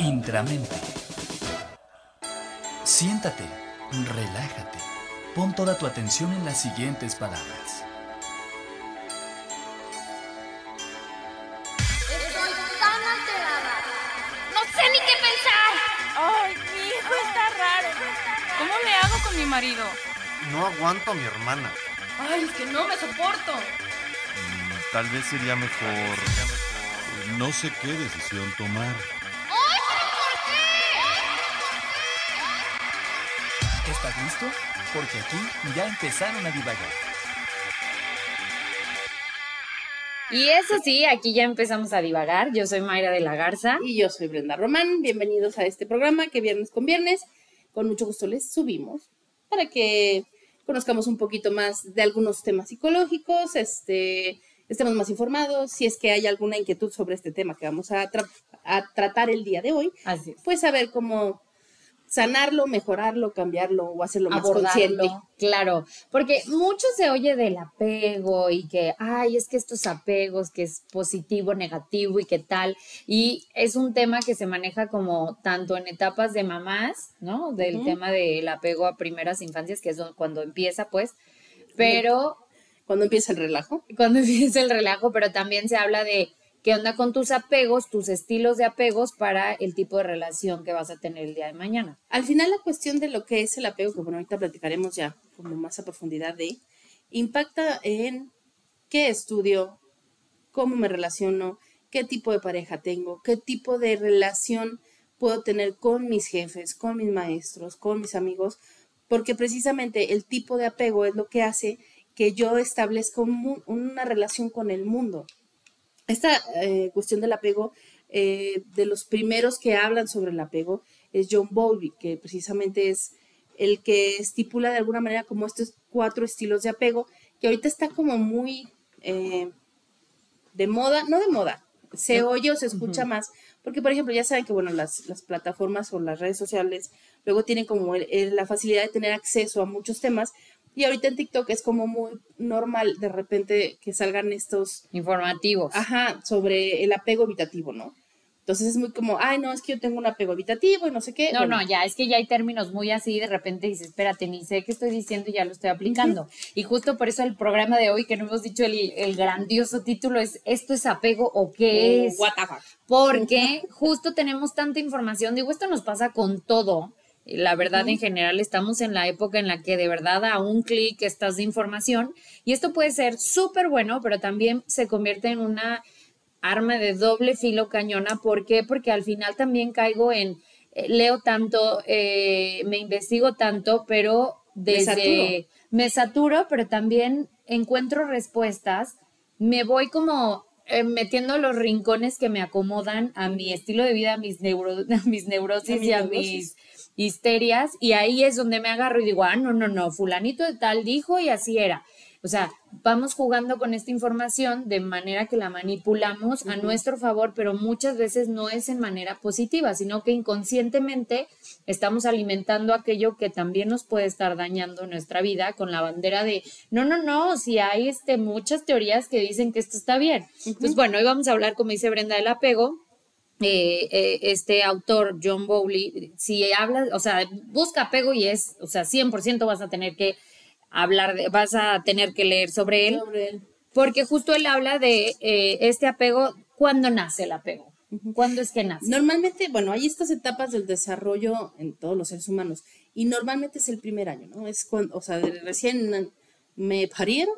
Intramente. Siéntate, relájate, pon toda tu atención en las siguientes palabras. Estoy tan alterada. No sé ni qué pensar. Ay, mi hijo está raro. ¿Cómo le hago con mi marido? No aguanto a mi hermana. Ay, es que no me soporto. Mm, Tal vez sería mejor... No sé qué decisión tomar. Listo? Porque aquí ya empezaron a divagar. Y eso sí, aquí ya empezamos a divagar. Yo soy Mayra de la Garza. Y yo soy Brenda Román. Bienvenidos a este programa que viernes con viernes, con mucho gusto les subimos para que conozcamos un poquito más de algunos temas psicológicos, este, estemos más informados. Si es que hay alguna inquietud sobre este tema que vamos a, tra- a tratar el día de hoy, Así es. pues saber cómo sanarlo, mejorarlo, cambiarlo o hacerlo más consciente. Claro, porque mucho se oye del apego y que, ay, es que estos apegos, que es positivo, negativo y qué tal. Y es un tema que se maneja como tanto en etapas de mamás, ¿no? Del tema del apego a primeras infancias, que es cuando empieza, pues. Pero Cuando empieza el relajo. cuando empieza el relajo, pero también se habla de qué onda con tus apegos, tus estilos de apegos para el tipo de relación que vas a tener el día de mañana. Al final la cuestión de lo que es el apego, que bueno, ahorita platicaremos ya como más a profundidad de, impacta en qué estudio, cómo me relaciono, qué tipo de pareja tengo, qué tipo de relación puedo tener con mis jefes, con mis maestros, con mis amigos, porque precisamente el tipo de apego es lo que hace que yo establezca una relación con el mundo. Esta eh, cuestión del apego, eh, de los primeros que hablan sobre el apego, es John Bowlby, que precisamente es el que estipula de alguna manera como estos cuatro estilos de apego, que ahorita está como muy eh, de moda, no de moda, se oye o se escucha más, porque por ejemplo ya saben que bueno, las, las plataformas o las redes sociales luego tienen como el- el- la facilidad de tener acceso a muchos temas, y ahorita en TikTok es como muy normal de repente que salgan estos Informativos. Ajá, sobre el apego evitativo, ¿no? Entonces es muy como, ay, no, es que yo tengo un apego evitativo y no sé qué. No, Bueno, no, ya, es que ya hay términos muy así, de repente dices, espérate, ni sé qué estoy diciendo y ya lo estoy aplicando. Y justo por eso el programa de hoy, que no hemos dicho el, el grandioso título, es ¿esto es apego o qué oh, es? what the fuck. Porque justo tenemos tanta información, digo, esto nos pasa con todo. La verdad, en general, estamos en la época en la que de verdad a un clic estás de información y esto puede ser súper bueno, pero también se convierte en una arma de doble filo cañona. ¿Por qué? Porque al final también caigo en, eh, leo tanto, eh, me investigo tanto, pero desde... saturo. me saturo, pero también encuentro respuestas, me voy como eh, metiendo los rincones que me acomodan a mi estilo de vida, a mis, neuro, a mis neurosis A mi y a neurosis. mis histerias, y ahí es donde me agarro y digo, ah, no, no, no, fulanito de tal dijo y así era. O sea, vamos jugando con esta información de manera que la manipulamos a nuestro favor, pero muchas veces no es en manera positiva, sino que inconscientemente estamos alimentando aquello que también nos puede estar dañando nuestra vida con la bandera de, no, no, no, si hay este, muchas teorías que dicen que esto está bien. Entonces, bueno, hoy vamos a hablar, como dice Brenda, del apego, eh, eh, este autor, John Bowley, si habla, o sea, busca apego y es, o sea, 100% vas a tener que hablar, de, vas a tener que leer sobre él, Sobre él. porque justo él habla de eh, este apego, ¿cuándo nace el apego? ¿Cuándo es que nace? Normalmente, bueno, hay estas etapas del desarrollo en todos los seres humanos y normalmente es el primer año, ¿no? Es cuando, o sea, recién me parieron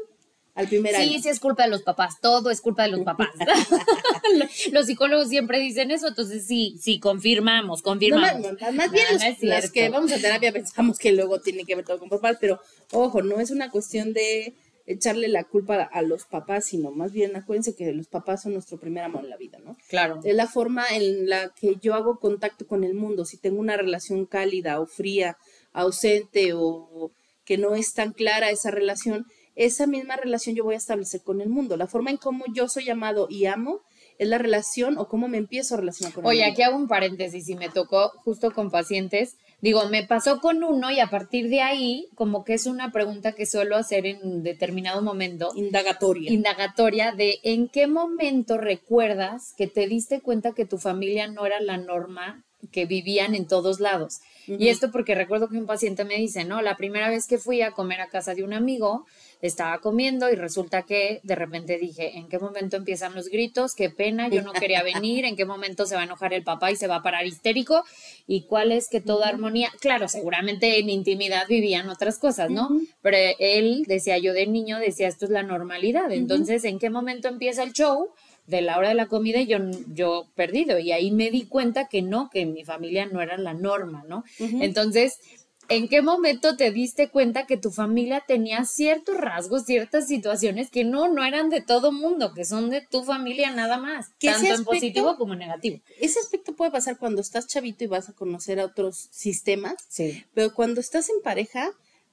al primer Sí, año. sí es culpa de los papás, todo es culpa de los papás. los psicólogos siempre dicen eso, entonces sí, sí, confirmamos, No, confirmamos. más, más- más bien No, los- no las que vamos a terapia pensamos que luego tiene que ver todo con papás, pero ojo, no es una cuestión de echarle la culpa a los papás, sino más bien acuérdense que los papás son nuestro primer amor en la vida, ¿no? Claro. Es la forma en la que yo hago contacto con el mundo. Si tengo una relación cálida o fría, ausente o que no es tan clara esa relación, esa misma relación yo voy a establecer con el mundo. La forma en cómo yo soy amado y amo es la relación o cómo me empiezo a relacionar con el Oye, mundo. aquí hago un paréntesis y me tocó justo con pacientes. Digo, me pasó con uno y a partir de ahí, como que es una pregunta que suelo hacer en determinado momento, Indagatoria. indagatoria, de en qué momento recuerdas que te diste cuenta que tu familia no era la norma que vivían en todos lados. Y esto porque recuerdo que un paciente me dice, no, la primera vez que fui a comer a casa de un amigo, estaba comiendo y resulta que de repente dije, ¿en qué momento empiezan los gritos? Qué pena, yo no quería venir, ¿en qué momento se va a enojar el papá y se va a parar histérico? ¿Y cuál es que toda armonía? Claro, seguramente en intimidad vivían otras cosas, ¿no? Pero él, decía yo de niño, decía, esto es la normalidad. Entonces, ¿en qué momento empieza el show? De la hora de la comida y yo, yo perdido. Y ahí me di cuenta que no, que mi familia no era la norma, ¿no? Entonces, ¿en qué momento te diste cuenta que tu familia tenía ciertos rasgos, ciertas situaciones que no, no eran de todo mundo, que son de tu familia nada más, tanto en positivo como en negativo? Ese aspecto puede pasar cuando estás chavito y vas a conocer a otros sistemas, Sí. pero cuando estás en pareja,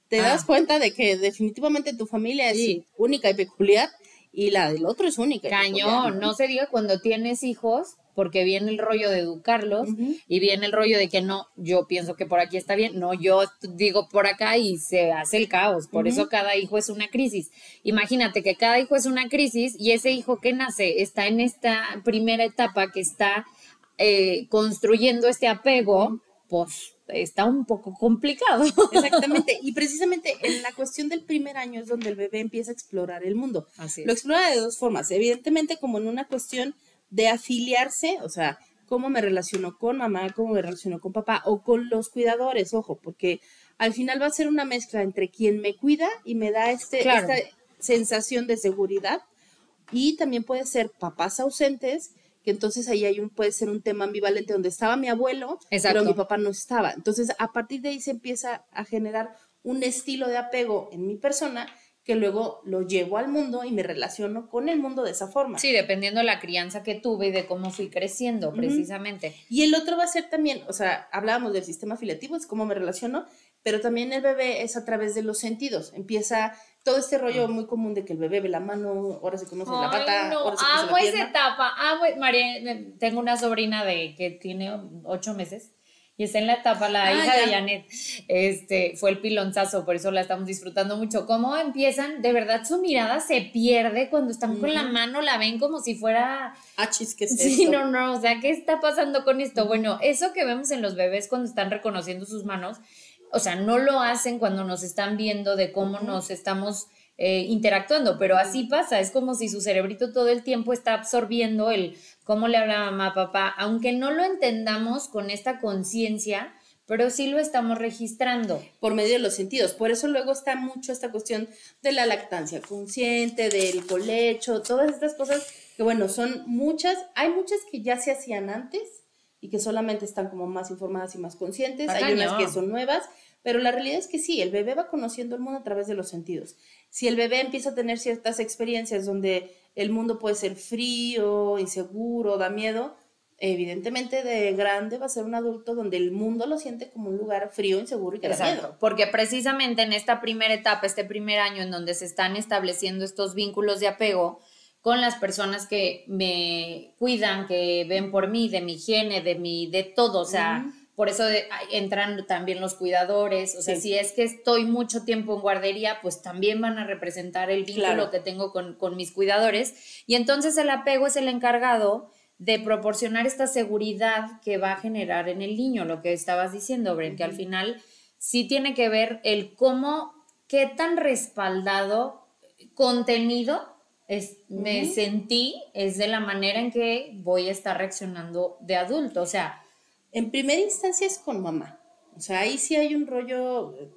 te Ah. das cuenta de que definitivamente tu familia es Sí. única y peculiar y la del otro es única. y Cañón, no se diga cuando tienes hijos, porque viene el rollo de educarlos y viene el rollo de que no, yo pienso que por aquí está bien, no, yo digo por acá y se hace el caos, por eso cada hijo es una crisis. Imagínate que cada hijo es una crisis y ese hijo que nace está en esta primera etapa que está eh, construyendo este apego, pues está un poco complicado. Exactamente, y precisamente en la cuestión del primer año es donde el bebé empieza a explorar el mundo. Así Lo es. explora de dos formas, evidentemente como en una cuestión de afiliarse, o sea, cómo me relaciono con mamá, cómo me relaciono con papá o con los cuidadores, ojo, porque al final va a ser una mezcla entre quien me cuida y me da este, Claro. esta sensación de seguridad y también puede ser papás ausentes, que entonces ahí hay un, puede ser un tema ambivalente donde estaba mi abuelo, Exacto. pero mi papá no estaba. Entonces, a partir de ahí se empieza a generar un estilo de apego en mi persona que luego lo llevo al mundo y me relaciono con el mundo de esa forma. Sí, dependiendo de la crianza que tuve y de cómo fui creciendo, precisamente. Y el otro va a ser también, o sea, hablábamos del sistema afiliativo, es cómo me relaciono, pero también el bebé es a través de los sentidos. Empieza todo este rollo muy común de que el bebé ve la mano, ahora se conoce la Ay, pata, no, ahora se amo la esa etapa, amo, María, tengo una sobrina de que tiene ocho meses y está en la etapa, la Ah, hija de ya. Janet, este, fue el pilonzazo, por eso la estamos disfrutando mucho, cómo empiezan, de verdad su mirada se pierde cuando están con la mano, la ven como si fuera Ah, chis, ¿qué es Sí, esto? no, no, o sea, ¿qué está pasando con esto? Bueno, eso que vemos en los bebés cuando están reconociendo sus manos, o sea, no lo hacen cuando nos están viendo de cómo nos estamos eh, interactuando, pero así pasa, es como si su cerebrito todo el tiempo está absorbiendo el cómo le habla mamá, papá, aunque no lo entendamos con esta conciencia, pero sí lo estamos registrando. por medio de los sentidos. Por eso luego está mucho esta cuestión de la lactancia consciente, del colecho, todas estas cosas que bueno, son muchas, hay muchas que ya se hacían antes y que solamente están como más informadas y más conscientes, hay unas que son nuevas, pero la realidad es que sí, el bebé va conociendo el mundo a través de los sentidos. Si el bebé empieza a tener ciertas experiencias donde el mundo puede ser frío, inseguro, da miedo, evidentemente de grande va a ser un adulto donde el mundo lo siente como un lugar frío, inseguro y que da miedo. Exacto, porque precisamente en esta primera etapa, este primer año en donde se están estableciendo estos vínculos de apego con las personas que me cuidan, que ven por mí, de mi higiene, de mi, de todo, o sea, por eso de- entran también los cuidadores, o sea, Sí. si es que estoy mucho tiempo en guardería, pues también van a representar el vínculo Claro. que tengo con, con mis cuidadores, y entonces el apego es el encargado de proporcionar esta seguridad que va a generar en el niño, lo que estabas diciendo, Bren, que al final sí tiene que ver el cómo, qué tan respaldado, contenido es, me sentí, es de la manera en que voy a estar reaccionando de adulto. O sea, En primera instancia es con mamá. O sea, ahí sí hay un rollo eh,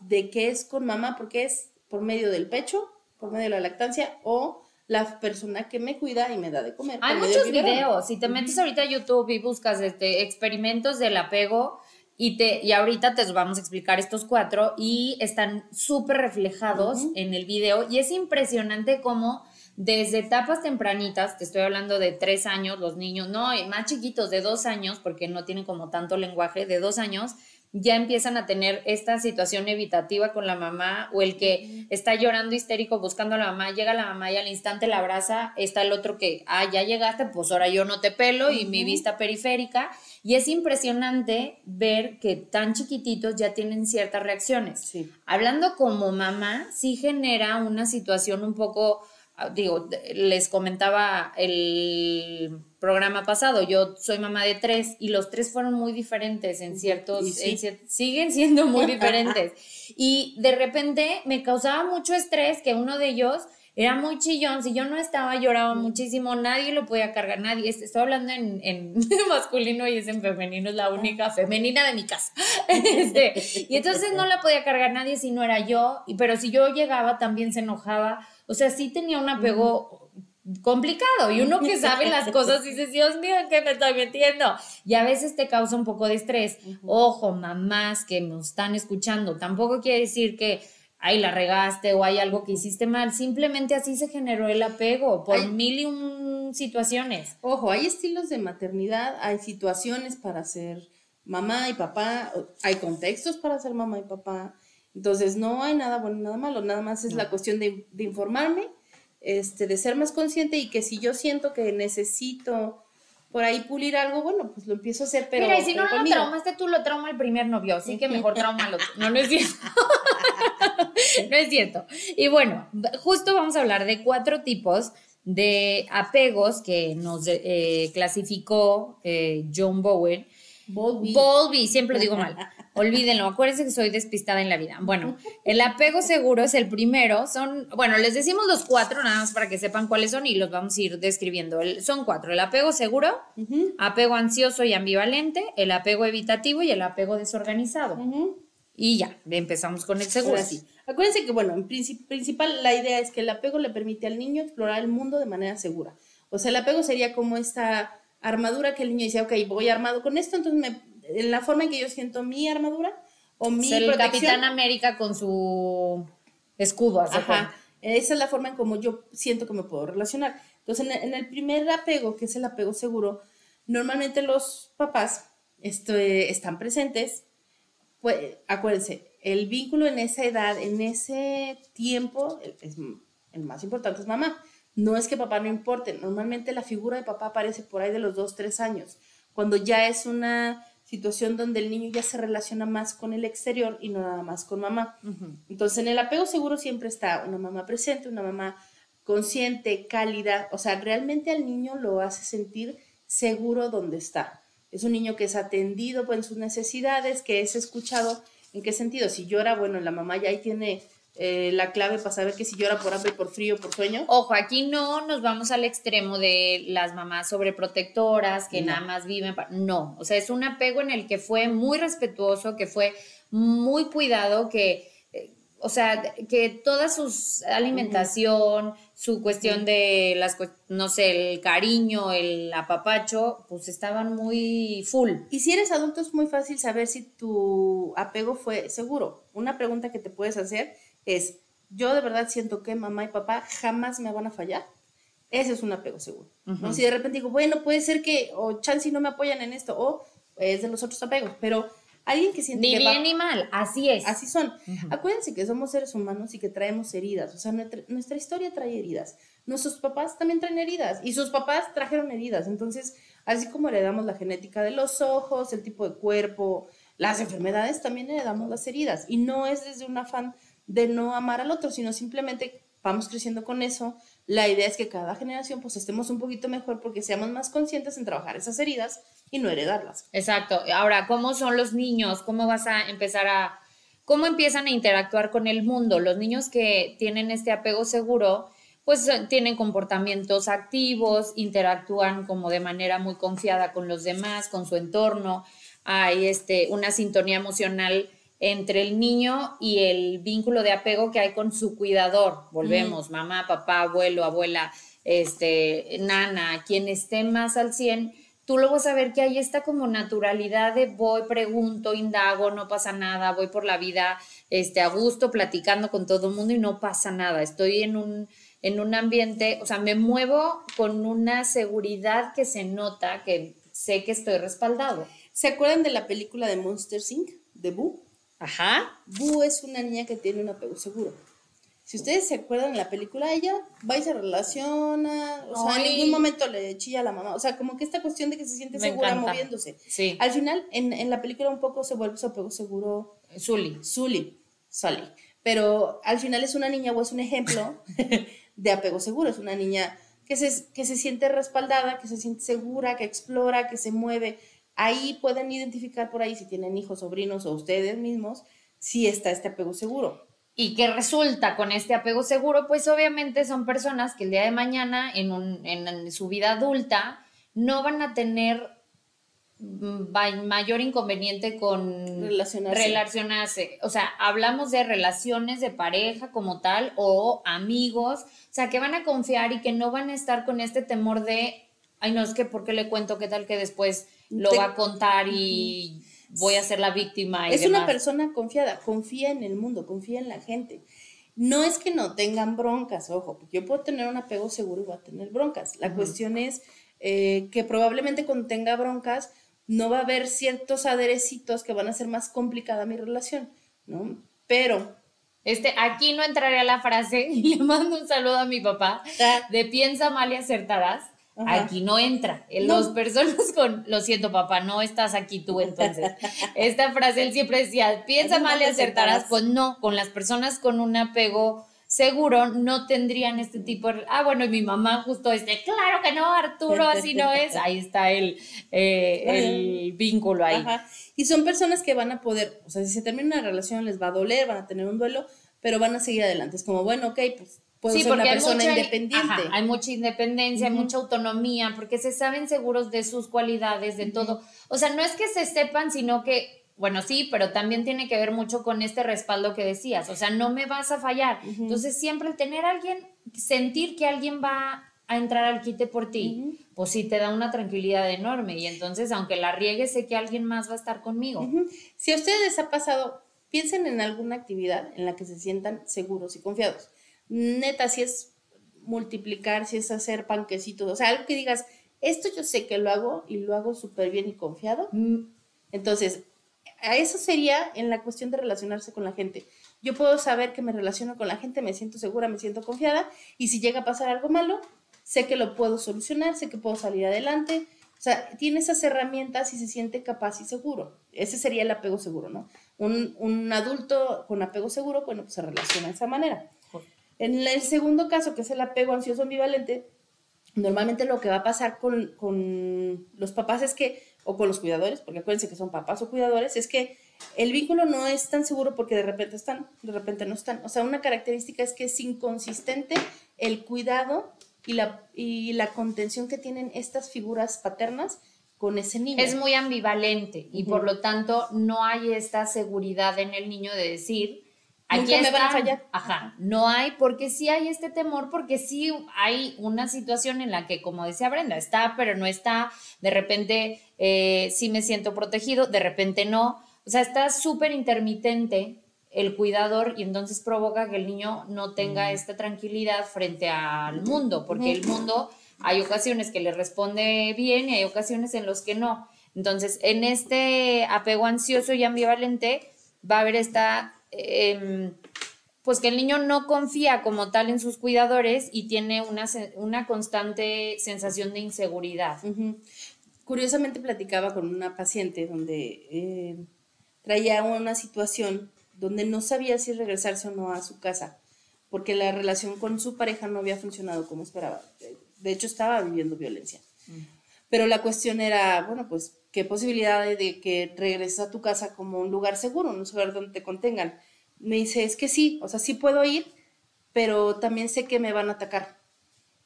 de que es con mamá porque es por medio del pecho, por medio de la lactancia o la persona que me cuida y me da de comer. hay muchos videos. Si te metes ahorita a YouTube y buscas este, experimentos del apego, y, te, y ahorita te vamos a explicar estos cuatro y están súper reflejados en el video. Y es impresionante cómo desde etapas tempranitas, te estoy hablando de tres años, los niños, no, más chiquitos de dos años, porque no tienen como tanto lenguaje, de dos años, ya empiezan a tener esta situación evitativa con la mamá o el que está llorando histérico buscando a la mamá, llega la mamá y al instante la abraza, está el otro que, ah, ya llegaste, pues ahora yo no te pelo y mi vista periférica. Y es impresionante ver que tan chiquititos ya tienen ciertas reacciones. Sí. Hablando como mamá, sí genera una situación un poco, ah, digo, les comentaba el programa pasado, yo soy mamá de tres y los tres fueron muy diferentes en ciertos, sí. en cier- siguen siendo muy diferentes. Y de repente me causaba mucho estrés que uno de ellos era muy chillón, si yo no estaba lloraba muchísimo, nadie lo podía cargar, nadie, Es- estoy hablando en, en masculino y es en femenino, es la única femenina de mi casa. Este, y entonces no la podía cargar nadie si no era yo, pero si yo llegaba también se enojaba, o sea, sí tenía un apego complicado y uno que sabe las cosas dice, Dios mío, ¿en qué me estoy metiendo? Y a veces te causa un poco de estrés. Ojo, mamás que nos están escuchando, tampoco quiere decir que, ay, la regaste o hay algo que hiciste mal, simplemente así se generó el apego por mil y un situaciones. Ojo, hay estilos de maternidad, hay situaciones para ser mamá y papá, hay contextos para ser mamá y papá. Entonces, no hay nada bueno, nada malo, nada más es la cuestión de, de informarme, este, de ser más consciente y que si yo siento que necesito por ahí pulir algo, bueno, pues lo empiezo a hacer, pero. Mira, y si no lo conmigo. traumaste tú, lo trauma el primer novio, así que mejor trauma el otro. No, no es cierto. no es cierto. Y bueno, justo vamos a hablar de cuatro tipos de apegos que nos eh, clasificó eh, John Bowen. Bowlby. Bowlby, siempre lo digo mal. Olvídenlo, acuérdense que soy despistada en la vida. Bueno, el apego seguro es el primero. Son, bueno, les decimos los cuatro, nada más para que sepan cuáles son y los vamos a ir describiendo. El- son cuatro: el apego seguro, Ujú, apego ansioso y ambivalente, el apego evitativo y el apego desorganizado. Y ya, empezamos con el seguro. Ahora sí. Acuérdense que, bueno, en princip- principal la idea es que el apego le permite al niño explorar el mundo de manera segura. O sea, el apego sería como esta armadura que el niño dice, ok, voy armado con esto, entonces me, en la forma en que yo siento mi armadura o mi Es el protección. Capitán América con su escudo. ¿hace Ajá. Esa es la forma en como yo siento que me puedo relacionar. Entonces, en el, primer apego, que es el apego seguro, normalmente los papás esto, eh, están presentes. Pues, acuérdense, el vínculo en esa edad, en ese tiempo, es, el más importante es mamá. No es que papá no importe. Normalmente la figura de papá aparece por ahí de los dos, tres años, cuando ya es una situación donde el niño ya se relaciona más con el exterior y no nada más con mamá. Entonces, en el apego seguro siempre está una mamá presente, una mamá consciente, cálida, o sea, realmente al niño lo hace sentir seguro donde está. Es un niño que es atendido en sus necesidades, que es escuchado. ¿En qué sentido? Si llora, bueno, la mamá ya ahí tiene eh, la clave para saber que si llora por hambre, por frío, por sueño. Ojo, aquí no nos vamos al extremo de las mamás sobreprotectoras que No. nada más viven. No, o sea, es un apego en el que fue muy respetuoso, que fue muy cuidado, que, eh, o sea, que toda su alimentación, su cuestión de las, no sé, el cariño, el apapacho, pues estaban muy full. Y si eres adulto es muy fácil saber si tu apego fue seguro. Una pregunta que te puedes hacer es, ¿yo de verdad siento que mamá y papá jamás me van a fallar? Ese es un apego seguro. ¿no? Si de repente digo, bueno, puede ser que, o chance no me apoyan en esto, o es de los otros apegos, pero alguien que siente Ni que va- bien ni mal, así es. Así son. Acuérdense que somos seres humanos y que traemos heridas. O sea, nuestra, nuestra historia trae heridas. Nuestros papás también traen heridas y sus papás trajeron heridas. Entonces, así como heredamos la genética de los ojos, el tipo de cuerpo, las enfermedades, también heredamos las heridas. Y no es desde un afán de no amar al otro, sino simplemente vamos creciendo con eso. La idea es que cada generación pues estemos un poquito mejor porque seamos más conscientes en trabajar esas heridas y no heredarlas. Exacto. Ahora, ¿cómo son los niños? ¿Cómo vas a empezar a... ¿Cómo empiezan a interactuar con el mundo? Los niños que tienen este apego seguro, pues tienen comportamientos activos, interactúan como de manera muy confiada con los demás, con su entorno. Hay este, una sintonía emocional entre el niño y el vínculo de apego que hay con su cuidador. Volvemos, mamá, papá, abuelo, abuela, este, nana, quien esté más al 100, tú lo vas a ver que hay esta como naturalidad de voy, pregunto, indago, no pasa nada, voy por la vida este, a gusto, platicando con todo el mundo y no pasa nada. Estoy en un, en un ambiente, o sea, me muevo con una seguridad que se nota, que sé que estoy respaldado. ¿Se acuerdan de la película de Monster Inc. de Boo? Ajá. Boo es una niña que tiene un apego seguro. Si ustedes se acuerdan en la película, ella va y se relaciona, o sea, en Ay. ningún momento le chilla a la mamá. O sea, como que esta cuestión de que se siente Me segura encanta. moviéndose. Sí. Al final, en, en la película un poco se vuelve su apego seguro Zully. Sully, Sully. Pero al final es una niña o es un ejemplo de apego seguro. Es una niña que se, que se siente respaldada, que se siente segura, que explora, que se mueve. Ahí pueden identificar por ahí si tienen hijos, sobrinos o ustedes mismos, si está este apego seguro. ¿Y qué resulta con este apego seguro? Pues obviamente son personas que el día de mañana, en, un, en su vida adulta, no van a tener mm, mayor inconveniente con Relacionarse. relacionarse. O sea, hablamos de relaciones de pareja como tal o amigos, o sea, que van a confiar y que no van a estar con este temor de, ay, no, es que ¿por qué le cuento? ¿Qué tal que después lo Te- va a contar y voy a ser la víctima? Y Es una persona confiada, confía en el mundo, confía en la gente. No es que no tengan broncas, ojo, porque yo puedo tener un apego seguro y voy a tener broncas. La cuestión es eh, que probablemente cuando tenga broncas no va a haber ciertos aderecitos que van a hacer más complicada mi relación, ¿no? Pero Este, aquí no entraría la frase, y le mando un saludo a mi papá, Ah. de piensa mal y acertarás. Ajá. Aquí no entra. En No. Las personas con, lo siento papá, no estás aquí tú entonces. Esta frase él siempre decía, piensa Piensa mal y acertarás. Pues no, con las personas con un apego seguro no tendrían este tipo de... Ah, bueno, y mi mamá justo este, claro que no, Arturo, así no es. Ahí está el, eh, el vínculo ahí. Ajá. Y son personas que van a poder, o sea, si se termina una relación les va a doler, van a tener un duelo, pero van a seguir adelante. Es como, bueno, ok, pues puedo ser una persona mucha- independiente. ajá, hay mucha independencia, hay mucha autonomía, porque se saben seguros de sus cualidades, de todo. O sea, no es que se sepan, sino que, bueno, sí, pero también tiene que ver mucho con este respaldo que decías. O sea, no me vas a fallar. Entonces, siempre el tener a alguien, sentir que alguien va a entrar al quite por ti, pues sí te da una tranquilidad enorme. Y entonces, aunque la riegue, sé que alguien más va a estar conmigo. Si a ustedes les ha pasado, piensen en alguna actividad en la que se sientan seguros y confiados. Neta, si es multiplicar, si es hacer panquecitos, o sea, algo que digas, esto yo sé que lo hago y lo hago súper bien y confiado. Mm, Entonces, a eso sería en la cuestión de relacionarse con la gente. Yo puedo saber que me relaciono con la gente, me siento segura, me siento confiada, y si llega a pasar algo malo, sé que lo puedo solucionar, sé que puedo salir adelante. O sea, tiene esas herramientas y se siente capaz y seguro. Ese sería el apego seguro, ¿no? Un, un adulto con apego seguro, bueno, pues se relaciona de esa manera. En el segundo caso, que es el apego ansioso ambivalente, normalmente lo que va a pasar con, con los papás es que, o con los cuidadores, porque acuérdense que son papás o cuidadores, es que el vínculo no es tan seguro porque de repente están, de repente no están. O sea, una característica es que es inconsistente el cuidado y la, y la contención que tienen estas figuras paternas con ese niño. es muy ambivalente y por lo tanto no hay esta seguridad en el niño de decir aquí Nunca me van a están". fallar. Ajá, no hay porque sí hay este temor porque sí hay una situación en la que como decía Brenda está pero no está de repente eh, sí me siento protegido de repente no o sea está súper intermitente el cuidador y entonces provoca que el niño no tenga esta tranquilidad frente al mundo porque el mundo hay ocasiones que le responde bien y hay ocasiones en los que no. Entonces, en este apego ansioso y ambivalente va a haber esta, em, pues que el niño no confía como tal en sus cuidadores y tiene una, una constante sensación de inseguridad. Curiosamente platicaba con una paciente donde eh, traía una situación donde no sabía si regresarse o no a su casa, porque la relación con su pareja no había funcionado como esperaba. De- De hecho, estaba viviendo violencia. Pero la cuestión era, bueno, pues, ¿qué posibilidad hay de que regreses a tu casa como un lugar seguro, un lugar donde te contengan? Me dice, es que sí, o sea, sí puedo ir, pero también sé que me van a atacar.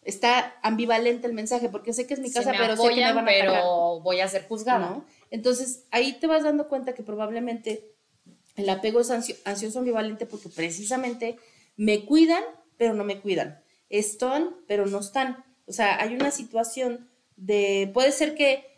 Está ambivalente el mensaje, porque sé que es mi casa, pero sé que me van a atacar. pero voy a ser juzgada. ¿no? Entonces, ahí te vas dando cuenta que probablemente el apego es ansio- ansioso ambivalente porque precisamente me cuidan, pero no me cuidan. Están, pero no están. O sea, hay una situación de, puede ser que,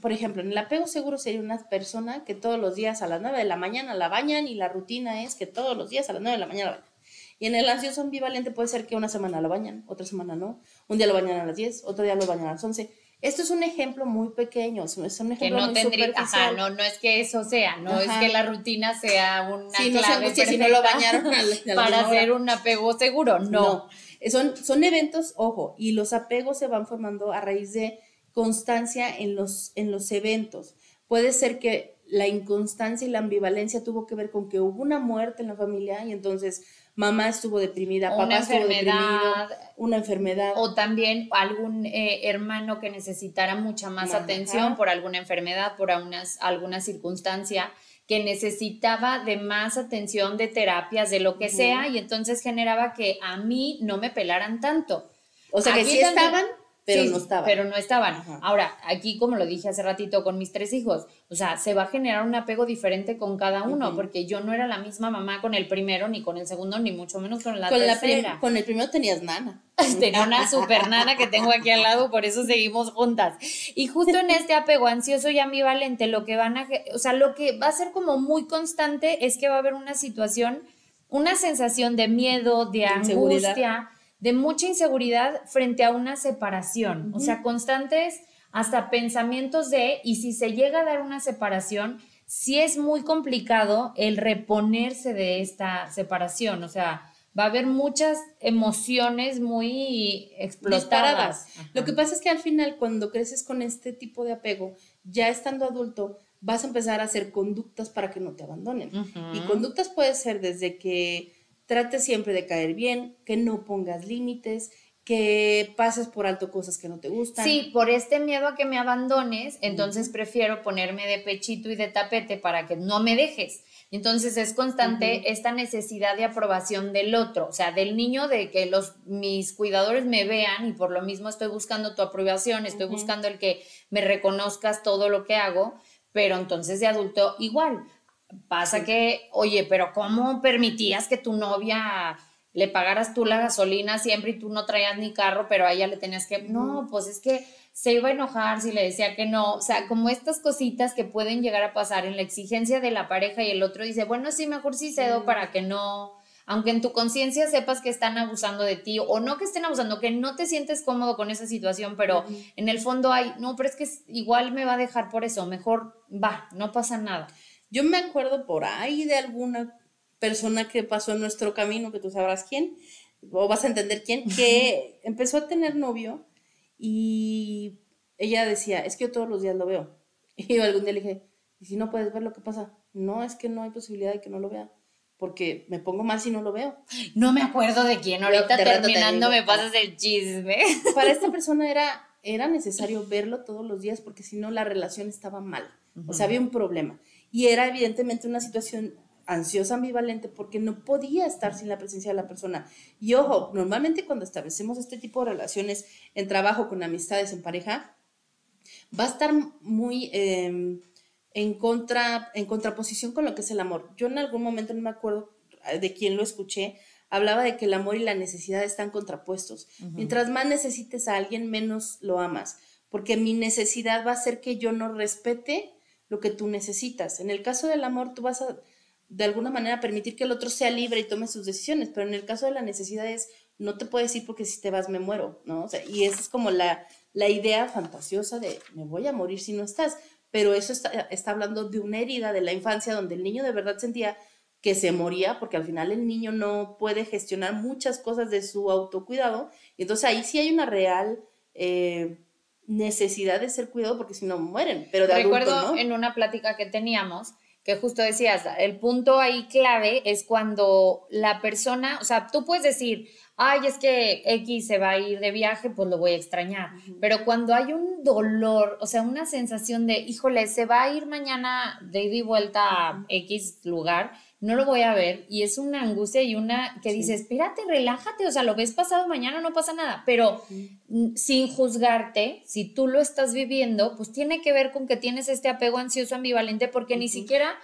por ejemplo, en el apego seguro sería una persona que todos los días a las 9 de la mañana la bañan y la rutina es que todos los días a las 9 de la mañana la bañan. Y en el ansioso ambivalente puede ser que una semana lo bañan, otra semana no. Un día lo bañan a las 10, otro día lo bañan a las 11. Esto es un ejemplo muy pequeño, es un es un Que ejemplo no muy tendría, ajá, superficial. no, no es que eso sea, no es Ajá. que la rutina sea una Sí, no clave angustie si no lo bañaron a la- a la para hacer un apego seguro, no. No. Son, son eventos, ojo, y los apegos se van formando a raíz de constancia en los, en los eventos. Puede ser que la inconstancia y la ambivalencia tuvo que ver con que hubo una muerte en la familia y entonces mamá estuvo deprimida, papá una estuvo deprimido, enfermedad. una enfermedad. O también algún eh, hermano que necesitara mucha más Ajá. atención por alguna enfermedad, por unas- alguna circunstancia que necesitaba de más atención, de terapias, de lo que sea, y entonces generaba que a mí no me pelaran tanto. o sea que sí también- estaban, pero Sí, no estaban. Pero no estaban. Ajá. Ahora, aquí, como lo dije hace ratito con mis tres hijos, o sea, se va a generar un apego diferente con cada uno, porque yo no era la misma mamá con el primero, ni con el segundo, ni mucho menos con la con, la tercera. con el primero tenías nana. Tenía una super nana que tengo aquí al lado, por eso seguimos juntas. Y justo en este apego ansioso y ambivalente, lo que van a, o sea, lo que va a ser como muy constante es que va a haber una situación, una sensación de miedo, de angustia, de mucha inseguridad frente a una separación. O sea, constantes hasta pensamientos de, y si se llega a dar una separación, sí es muy complicado el reponerse de esta separación. O sea, va a haber muchas emociones muy explotadas. Lo que pasa es que al final, cuando creces con este tipo de apego, ya estando adulto, vas a empezar a hacer conductas para que no te abandonen. Y conductas puede ser desde que trates siempre de caer bien, que no pongas límites, que pases por alto cosas que no te gustan. Sí, por este miedo a que me abandones, entonces prefiero ponerme de pechito y de tapete para que no me dejes. Entonces es constante esta necesidad de aprobación del otro, o sea, del niño de que los mis cuidadores me vean y por lo mismo estoy buscando tu aprobación, estoy buscando el que me reconozcas todo lo que hago, pero entonces de adulto igual. Pasa que, oye, pero ¿cómo permitías que tu novia le pagaras tú la gasolina siempre y tú no traías ni carro, pero a ella le tenías que, no, pues es que se iba a enojar si le decía que no, o sea, como estas cositas que pueden llegar a pasar en la exigencia de la pareja y el otro dice, bueno, sí, mejor sí cedo para que no, aunque en tu conciencia sepas que están abusando de ti o no que estén abusando, que no te sientes cómodo con esa situación, pero en el fondo hay, no, pero es que igual me va a dejar por eso, mejor va, no pasa nada. Yo me acuerdo por ahí de alguna persona que pasó en nuestro camino, que tú sabrás quién, o vas a entender quién, que empezó a tener novio y ella decía, es que yo todos los días lo veo. Y yo algún día le dije, ¿y si no puedes ver lo que pasa? No, es que no hay posibilidad de que no lo vea, porque me pongo mal si no lo veo. No me acuerdo de quién, ahorita de rato te terminando me pasas el chisme. Para esta persona era, era necesario verlo todos los días porque si no la relación estaba mal. O sea, había un problema. Y era evidentemente una situación ansiosa, ambivalente, porque no podía estar sin la presencia de la persona. Y ojo, normalmente cuando establecemos este tipo de relaciones en trabajo, con amistades, en pareja, va a estar muy eh, en, contra, en contraposición con lo que es el amor. Yo en algún momento, no me acuerdo de quién lo escuché, hablaba de que el amor y la necesidad están contrapuestos. Mientras más necesites a alguien, menos lo amas, porque mi necesidad va a hacer que yo no respete lo que tú necesitas. En el caso del amor, tú vas a, de alguna manera, permitir que el otro sea libre y tome sus decisiones, pero en el caso de la necesidad es, no te puedes ir porque si te vas me muero, ¿no? Y esa es como la, la idea fantasiosa de, me voy a morir si no estás, pero eso está, está hablando de una herida de la infancia donde el niño de verdad sentía que se moría, porque al final el niño no puede gestionar muchas cosas de su autocuidado, y entonces ahí sí hay una real eh, necesidad de ser cuidado, porque si no mueren, pero de Recuerdo adulto, ¿no? en una plática que teníamos que justo decías, el punto ahí clave es cuando la persona, o sea, tú puedes decir, ay, es que X se va a ir de viaje, pues lo voy a extrañar. Pero cuando hay un dolor, o sea, una sensación de, híjole, se va a ir mañana de ida y vuelta a X lugar, no lo voy a ver, y es una angustia y una que dice, espérate, relájate, o sea, lo ves pasado mañana, no pasa nada, pero sin juzgarte, si tú lo estás viviendo, pues tiene que ver con que tienes este apego ansioso ambivalente, porque ni siquiera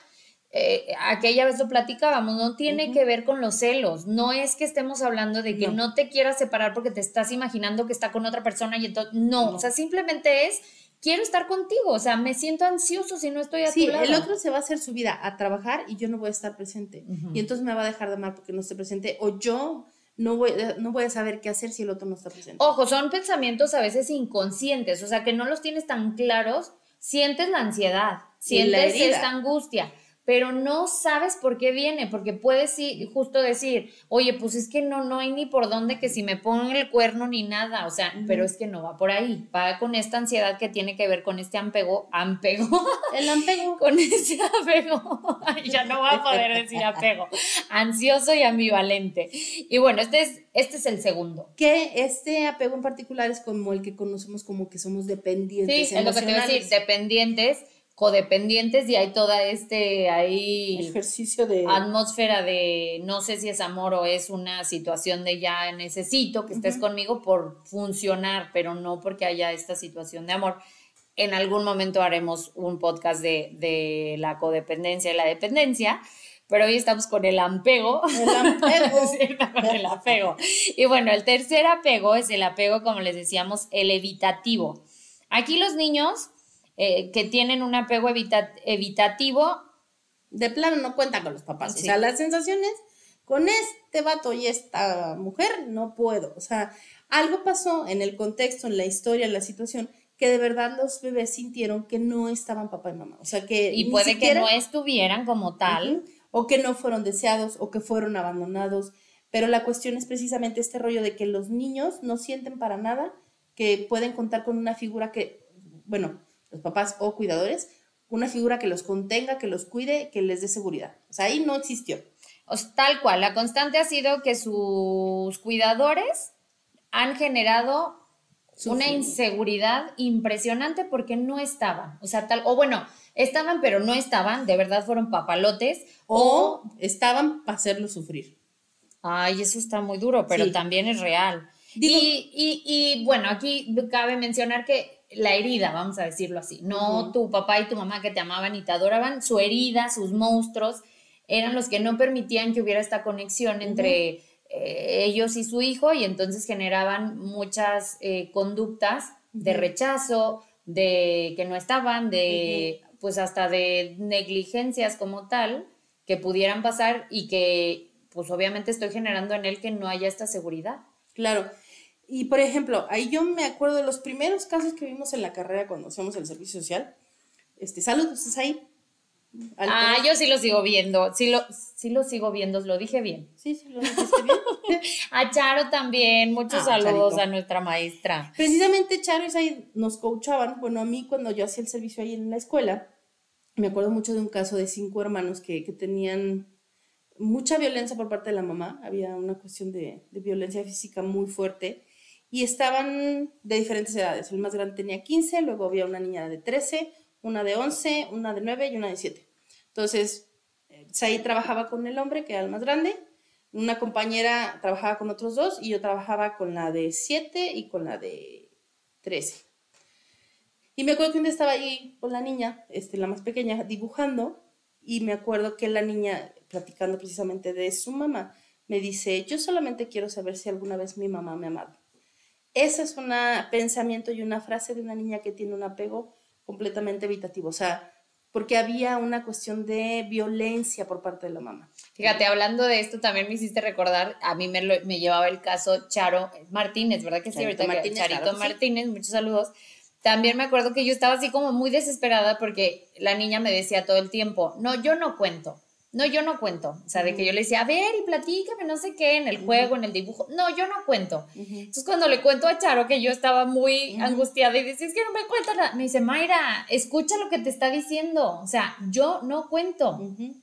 eh, aquella vez lo platicábamos, no tiene que ver con los celos, no es que estemos hablando de que no, No. te quieras separar porque te estás imaginando que está con otra persona y entonces, no, No. o sea, simplemente es, quiero estar contigo, o sea, me siento ansioso si no estoy a Sí, tu lado. el otro se va a hacer su vida a trabajar y yo no voy a estar presente. Y entonces me va a dejar de amar porque no esté presente. O yo no voy, no voy a saber qué hacer si el otro no está presente. Ojo, son pensamientos a veces inconscientes, o sea, que no los tienes tan claros, sientes la ansiedad, la sientes herida. esta angustia, pero no sabes por qué viene, porque puedes ir, justo decir, oye, pues es que no, no hay ni por dónde que si me pongan el cuerno ni nada, o sea, pero es que no va por ahí, va con esta ansiedad que tiene que ver con este apego, apego, El apego. con ese apego, Ay, ya no voy a poder decir apego, ansioso y ambivalente. Y bueno, este es, este es el segundo. Que este apego en particular es como el que conocemos como que somos dependientes Sí, es lo que te iba a decir, dependientes, codependientes y hay toda este, ahí ejercicio de atmósfera de no sé si es amor o es una situación de ya necesito que estés conmigo por funcionar, pero no porque haya esta situación de amor. En algún momento haremos un podcast de, de la codependencia y la dependencia, pero hoy estamos con el apego. el apego. Sí, con el apego. Y bueno, el tercer apego es el apego, como les decíamos, el evitativo. Aquí los niños eh, que tienen un apego evita- evitativo de plano no cuenta con los papás. Sí. O sea, las sensaciones con este vato y esta mujer no puedo. O sea, algo pasó en el contexto, en la historia, en la situación, que de verdad los bebés sintieron que no estaban papá y mamá. O sea, que y ni puede siquiera- que no estuvieran como tal. O que no fueron deseados o que fueron abandonados. Pero la cuestión es precisamente este rollo de que los niños no sienten para nada que pueden contar con una figura que, bueno, los papás o cuidadores, una figura que los contenga, que los cuide, que les dé seguridad. O sea, ahí no existió. O sea, tal cual, la constante ha sido que sus cuidadores han generado una inseguridad impresionante porque no estaban. O sea, tal, o bueno, estaban pero no estaban, de verdad fueron papalotes. O estaban para hacerlo sufrir. Ay, eso está muy duro, pero Sí. también es real. Digo- y, y, y bueno, aquí cabe mencionar que la herida, vamos a decirlo así, no tu papá y tu mamá que te amaban y te adoraban, su herida, sus monstruos, eran los que no permitían que hubiera esta conexión entre eh, ellos y su hijo y entonces generaban muchas eh, conductas de rechazo, de que no estaban, de pues hasta de negligencias como tal que pudieran pasar y que pues obviamente estoy generando en él que no haya esta seguridad. Claro. Y por ejemplo, ahí yo me acuerdo de los primeros casos que vimos en la carrera cuando hacíamos el servicio social. Este, saludos, ¿estás ahí? Al- Ah, yo sí lo sigo viendo, sí lo, sí lo sigo viendo, lo dije bien. Sí, sí, lo dijiste bien. A Charo también, muchos Ah, saludos Charito. a nuestra maestra. Precisamente Charo y Said nos coachaban. Bueno, a mí cuando yo hacía el servicio ahí en la escuela, me acuerdo mucho de un caso de cinco hermanos que, que tenían mucha violencia por parte de la mamá. Había una cuestión de, de violencia física muy fuerte y estaban de diferentes edades. El más grande tenía 15, luego había una niña de 13, una de 11, una de 9 y una de 7. Entonces, eh, Said trabajaba con el hombre, que era el más grande, una compañera trabajaba con otros dos y yo trabajaba con la de 7 y con la de 13. Y me acuerdo que un día estaba ahí con la niña, este, la más pequeña, dibujando y me acuerdo que la niña, platicando precisamente de su mamá, me dice, yo solamente quiero saber si alguna vez mi mamá me ha amado. Ese es un pensamiento y una frase de una niña que tiene un apego completamente evitativo, o sea, porque había una cuestión de violencia por parte de la mamá. Fíjate, hablando de esto, también me hiciste recordar, a mí me, lo- me llevaba el caso Charo Martínez, ¿verdad que sí? Charito Ahorita Martínez, Charito claro sí. Martínez, muchos saludos. También me acuerdo que yo estaba así como muy desesperada porque la niña me decía todo el tiempo, no, yo no cuento, no, yo no cuento. O sea, de que yo le decía, a ver, y platícame, no sé qué, en el juego, en el dibujo. No, yo no cuento. Entonces, cuando le cuento a Charo que yo estaba muy angustiada y decía, es que no me cuenta nada, me dice, Mayra, escucha lo que te está diciendo. O sea, yo no cuento.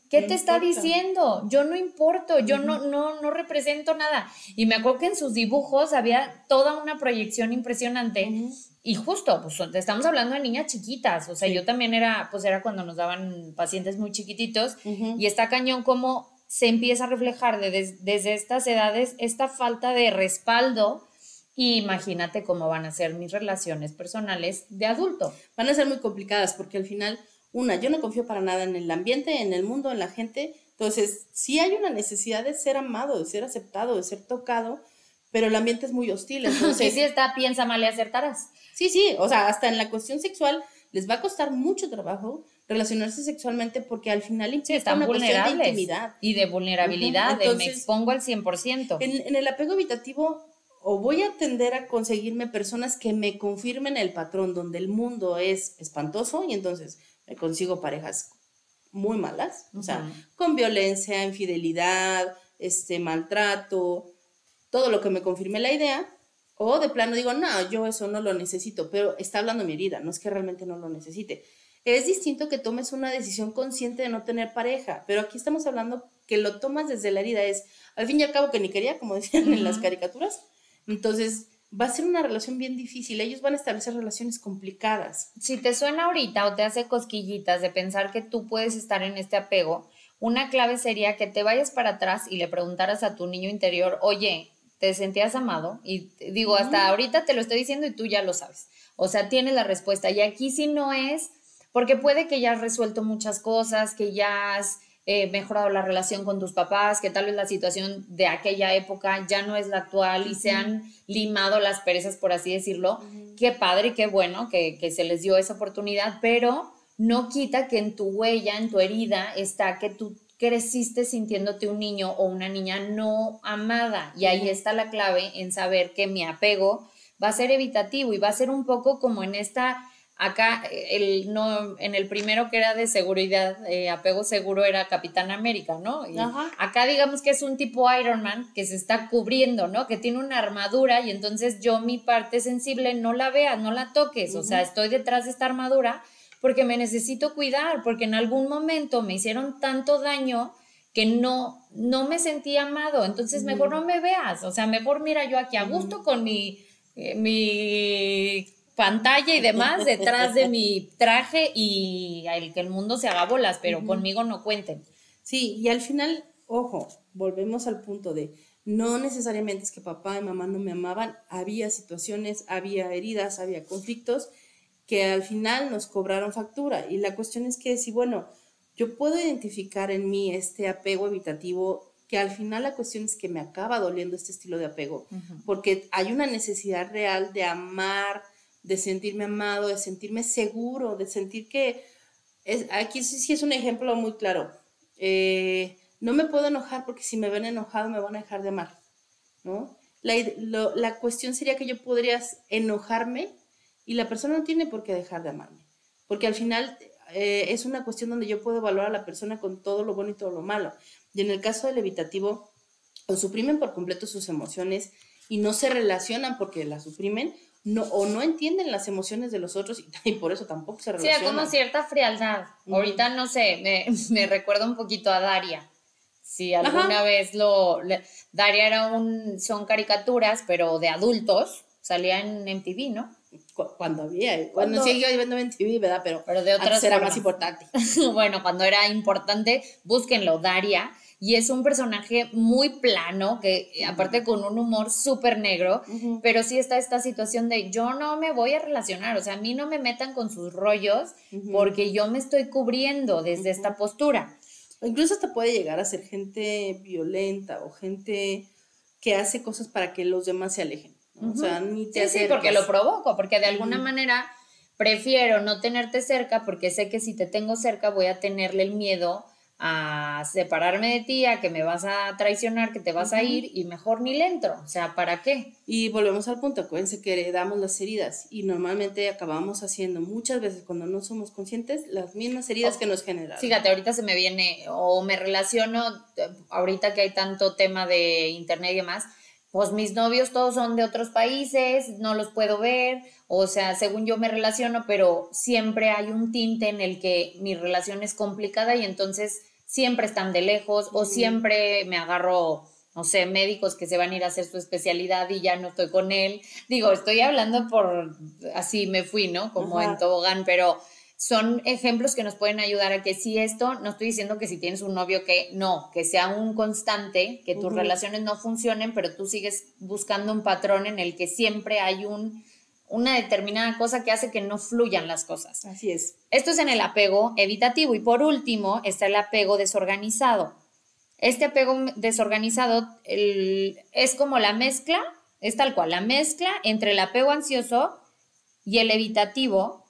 ¿Qué te está diciendo? Yo no importo, yo no, no, no represento nada. Y me acuerdo que en sus dibujos había toda una proyección impresionante. Y justo, pues estamos hablando de niñas chiquitas. O sea, Sí. yo también era, pues era cuando nos daban pacientes muy chiquititos. Ujú. Y está cañón como se empieza a reflejar de- des- desde estas edades esta falta de respaldo. Y imagínate cómo van a ser mis relaciones personales de adulto. van a ser muy complicadas porque al final, una, yo no confío para nada en el ambiente, en el mundo, en la gente. Entonces, sí hay una necesidad de ser amado, de ser aceptado, de ser tocado, pero el ambiente es muy hostil. Sí, Entonces, sí está, piensa mal y acertarás. sí, sí, o sea, hasta en la cuestión sexual les va a costar mucho trabajo relacionarse sexualmente porque al final Sí, están una de vulnerables. intimidad. Y de vulnerabilidad, de me expongo al 100%. En, en el apego evitativo, o voy a tender a conseguirme personas que me confirmen el patrón donde el mundo es espantoso y entonces me consigo parejas muy malas, o sea, con violencia, infidelidad, este maltrato, todo lo que me confirme la idea, o de plano digo, no, yo eso no lo necesito, pero está hablando mi herida, no es que realmente no lo necesite. Es distinto que tomes una decisión consciente de no tener pareja, pero aquí estamos hablando que lo tomas desde la herida, es al fin y al cabo que ni quería, como decían en las caricaturas. Entonces, va a ser una relación bien difícil, ellos van a establecer relaciones complicadas. Si te suena ahorita o te hace cosquillitas de pensar que tú puedes estar en este apego, una clave sería que te vayas para atrás y le preguntaras a tu niño interior, oye, ¿te sentías amado? Y digo, hasta ahorita te lo estoy diciendo y tú ya lo sabes. O sea, tienes la respuesta. Y aquí sí no es, porque puede que ya has resuelto muchas cosas, que ya has eh, mejorado la relación con tus papás, que tal vez la situación de aquella época ya no es la actual y se han limado las perezas, por así decirlo. Qué padre y qué bueno que, que se les dio esa oportunidad, pero no quita que en tu huella, en tu herida, está que tú creciste sintiéndote un niño o una niña no amada. Y ahí está la clave en saber que mi apego va a ser evitativo y va a ser un poco como en esta Acá, el, no, en el primero que era de seguridad, eh, apego seguro era Capitán América, ¿no? Y acá digamos que es un tipo Iron Man que se está cubriendo, ¿no? Que tiene una armadura y entonces yo mi parte sensible no la veas, no la toques, o sea, estoy detrás de esta armadura porque me necesito cuidar, porque en algún momento me hicieron tanto daño que no, no me sentí amado, entonces mejor no me veas, o sea, mejor mira yo aquí a gusto con mi, eh, mi pantalla y demás detrás de mi traje y el que el mundo se haga bolas, pero conmigo no cuenten. Sí, y al final, ojo, volvemos al punto de no necesariamente es que papá y mamá no me amaban, había situaciones, había heridas, había conflictos que al final nos cobraron factura. Y la cuestión es que si, bueno, yo puedo identificar en mí este apego evitativo, que al final la cuestión es que me acaba doliendo este estilo de apego, porque hay una necesidad real de amar, de sentirme amado, de sentirme seguro, de sentir que... Es, aquí sí, es un ejemplo muy claro. Eh, no me puedo enojar porque si me ven enojado me van a dejar de amar, ¿no? La, la cuestión sería que yo podría enojarme y la persona no tiene por qué dejar de amarme, porque al final eh, es una cuestión donde yo puedo evaluar a la persona con todo lo bueno y todo lo malo. Y en el caso del evitativo, o suprimen por completo sus emociones y no se relacionan porque las suprimen, no, o no entienden las emociones de los otros y, por eso tampoco se relacionan. Sí, como cierta frialdad. Ahorita, no sé, me, me recuerda un poquito a Daria. Si alguna vez lo... Daria era un... Son caricaturas, pero de adultos. Salía en MTV, ¿no? Cuando había, cuando, seguía viendo MTV, ¿verdad? Pero, pero de otras era más importante. bueno, cuando era importante, búsquenlo, Daria y es un personaje muy plano, que aparte con un humor súper negro, pero sí está esta situación de yo no me voy a relacionar, o sea, a mí no me metan con sus rollos porque yo me estoy cubriendo desde esta postura. O incluso hasta puede llegar a ser gente violenta o gente que hace cosas para que los demás se alejen. O sea, ni te Sí, sí, porque lo provoco, porque de alguna manera prefiero no tenerte cerca porque sé que si te tengo cerca voy a tenerle el miedo a separarme de ti, a que me vas a traicionar, que te vas a ir y mejor ni le entro. O sea, ¿para qué? Y volvemos al punto, acuérdense que heredamos las heridas y normalmente acabamos haciendo muchas veces cuando no somos conscientes las mismas heridas que nos generan. Fíjate, ahorita se me viene o me relaciono, ahorita que hay tanto tema de internet y demás, pues mis novios todos son de otros países, no los puedo ver, o sea, según yo me relaciono, pero siempre hay un tinte en el que mi relación es complicada y entonces siempre están de lejos o siempre me agarro, no sé, médicos que se van a ir a hacer su especialidad y ya no estoy con él. Digo, estoy hablando por, así me fui, ¿no? Como en tobogán, pero son ejemplos que nos pueden ayudar a que si esto, no estoy diciendo que si tienes un novio que no, que sea un constante, que tus relaciones no funcionen, pero tú sigues buscando un patrón en el que siempre hay un una determinada cosa que hace que no fluyan las cosas. Así es. Esto es en el apego evitativo. Y por último está el apego desorganizado. Este apego desorganizado es como la mezcla, es tal cual, la mezcla entre el apego ansioso y el evitativo.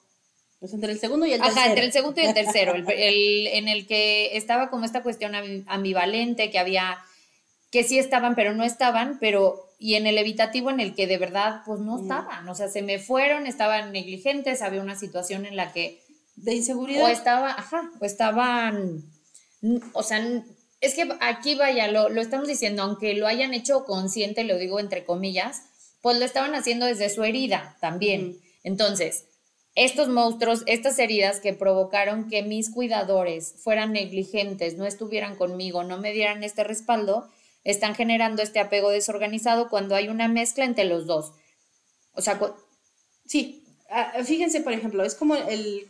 Pues entre el segundo y el tercero. Ajá, entre el segundo y el tercero, en el que estaba como esta cuestión ambivalente, que había, que sí estaban, pero no estaban, pero y en el evitativo en el que de verdad pues no estaban, o sea, se me fueron, estaban negligentes, había una situación en la que de inseguridad. O estaba, ajá, o estaban, o sea, es que aquí vaya, lo, lo estamos diciendo, aunque lo hayan hecho consciente, lo digo entre comillas, pues lo estaban haciendo desde su herida también. Entonces, estos monstruos, estas heridas que provocaron que mis cuidadores fueran negligentes, no estuvieran conmigo, no me dieran este respaldo, están generando este apego desorganizado cuando hay una mezcla entre los dos. O sea, Sí, ah, fíjense, por ejemplo, es como el-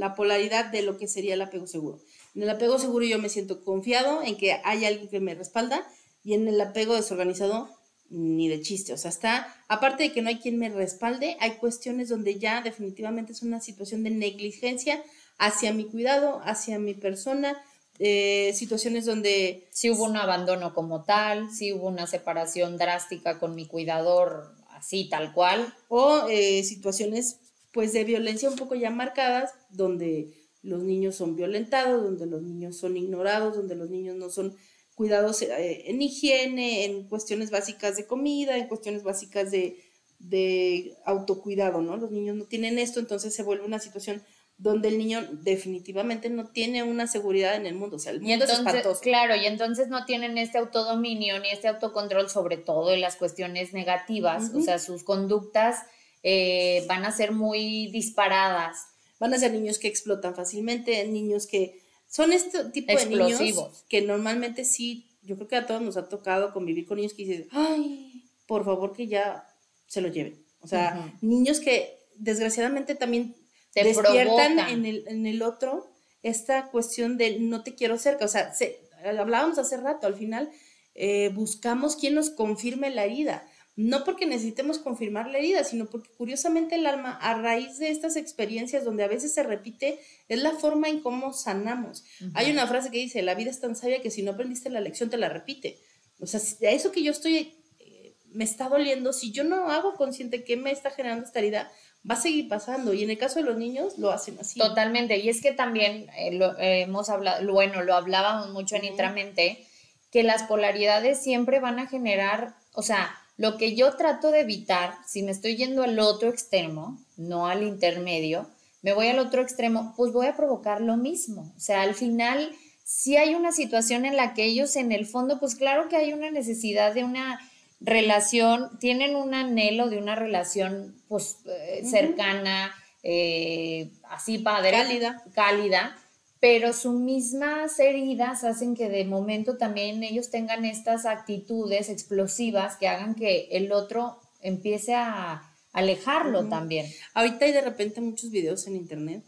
la polaridad de lo que sería el apego seguro. En el apego seguro yo me siento confiado en que hay alguien que me respalda y en el apego desorganizado ni de chiste. O sea, está, aparte de que no hay quien me respalde, hay cuestiones donde ya definitivamente es una situación de negligencia hacia mi cuidado, hacia mi persona, eh, situaciones donde si hubo un abandono como tal, si hubo una separación drástica con mi cuidador, así tal cual. o eh, situaciones pues de violencia un poco ya marcadas donde los niños son violentados, donde los niños son ignorados, donde los niños no son cuidados eh, en higiene, en cuestiones básicas de comida, en cuestiones básicas de, de autocuidado, ¿no? Los niños no tienen esto, entonces se vuelve una situación donde el niño definitivamente no tiene una seguridad en el mundo, o sea, el Y mundo es entonces, espantoso. claro, y entonces no tienen este autodominio ni este autocontrol sobre todo en las cuestiones negativas, o sea, sus conductas eh, van a ser muy disparadas, Van a ser niños que explotan fácilmente, niños que son este tipo de niños que normalmente sí, yo creo que a todos nos ha tocado convivir con niños que dices, ay, por favor que ya se lo lleven. O sea, niños que desgraciadamente también Te despiertan en el, en el otro esta cuestión de no te quiero cerca. O sea, se- hablábamos hace rato, al final eh, buscamos quien nos confirme la herida. No porque necesitemos confirmar la herida, sino porque curiosamente el alma, a raíz de estas experiencias donde a veces se repite, es la forma en cómo sanamos. Hay una frase que dice, la vida es tan sabia que si no aprendiste la lección te la repite. O sea, si- a eso que yo estoy, eh, me está doliendo, si yo no hago consciente que me está generando esta herida, va a seguir pasando. Y en el caso de los niños, lo hacen así. Totalmente, y es que también eh, lo, eh, hemos hablado, bueno, lo hablábamos mucho en. Intramente, que las polaridades siempre van a generar, o sea, lo que yo trato de evitar, si me estoy yendo al otro extremo, no al intermedio, me voy al otro extremo, pues voy a provocar lo mismo. O sea, al final, si hay una situación en la que ellos en el fondo, pues claro que hay una necesidad de una relación, tienen un anhelo de una relación pues eh, cercana, eh, así padre, Cálida. cálida, pero sus mismas heridas hacen que de momento también ellos tengan estas actitudes explosivas que hagan que el otro empiece a alejarlo Ujú. también. Ahorita hay de repente muchos videos en internet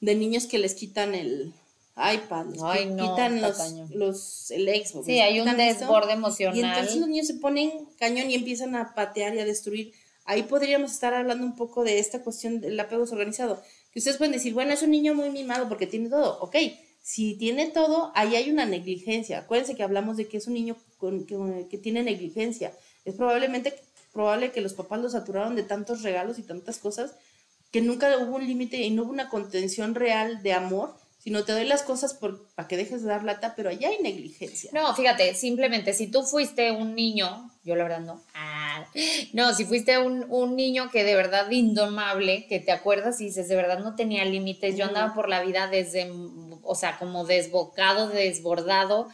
de niños que les quitan el iPad, les Ay, no, quitan los, los, el Xbox. Sí, hay un esto, desborde Y emocional. entonces los niños se ponen cañón y empiezan a patear y a destruir. Ahí podríamos estar hablando un poco de esta cuestión del apego desorganizado. Que ustedes pueden decir, bueno, es un niño muy mimado porque tiene todo. Ok, si tiene todo, ahí hay una negligencia. Acuérdense que hablamos de que es un niño con, que, que tiene negligencia. Es probablemente probable que los papás lo saturaron de tantos regalos y tantas cosas que nunca hubo un límite y no hubo una contención real de amor, sino te doy las cosas por, para que dejes de dar lata, pero allá hay negligencia. No, fíjate, simplemente si tú fuiste un niño, yo la verdad no, ah, no, si fuiste un, un niño que de verdad indomable, que te acuerdas y dices, de verdad no tenía límites, yo andaba por la vida desde, o sea, como desbocado, desbordado,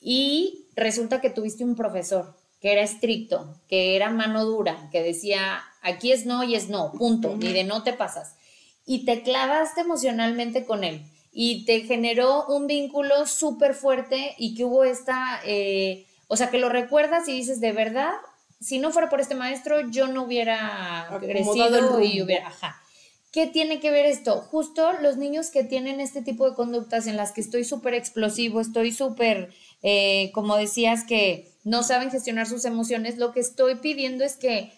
y resulta que tuviste un profesor que era estricto, que era mano dura, que decía, aquí es no y es no, punto, ni de no te pasas. Y te clavaste emocionalmente con él y te generó un vínculo súper fuerte y que hubo esta, eh, o sea, que lo recuerdas y dices, de verdad, si no fuera por este maestro, yo no hubiera crecido y hubiera, ajá. ¿Qué tiene que ver esto? Justo los niños que tienen este tipo de conductas en las que estoy súper explosivo, estoy súper, eh, como decías, que no saben gestionar sus emociones, lo que estoy pidiendo es que,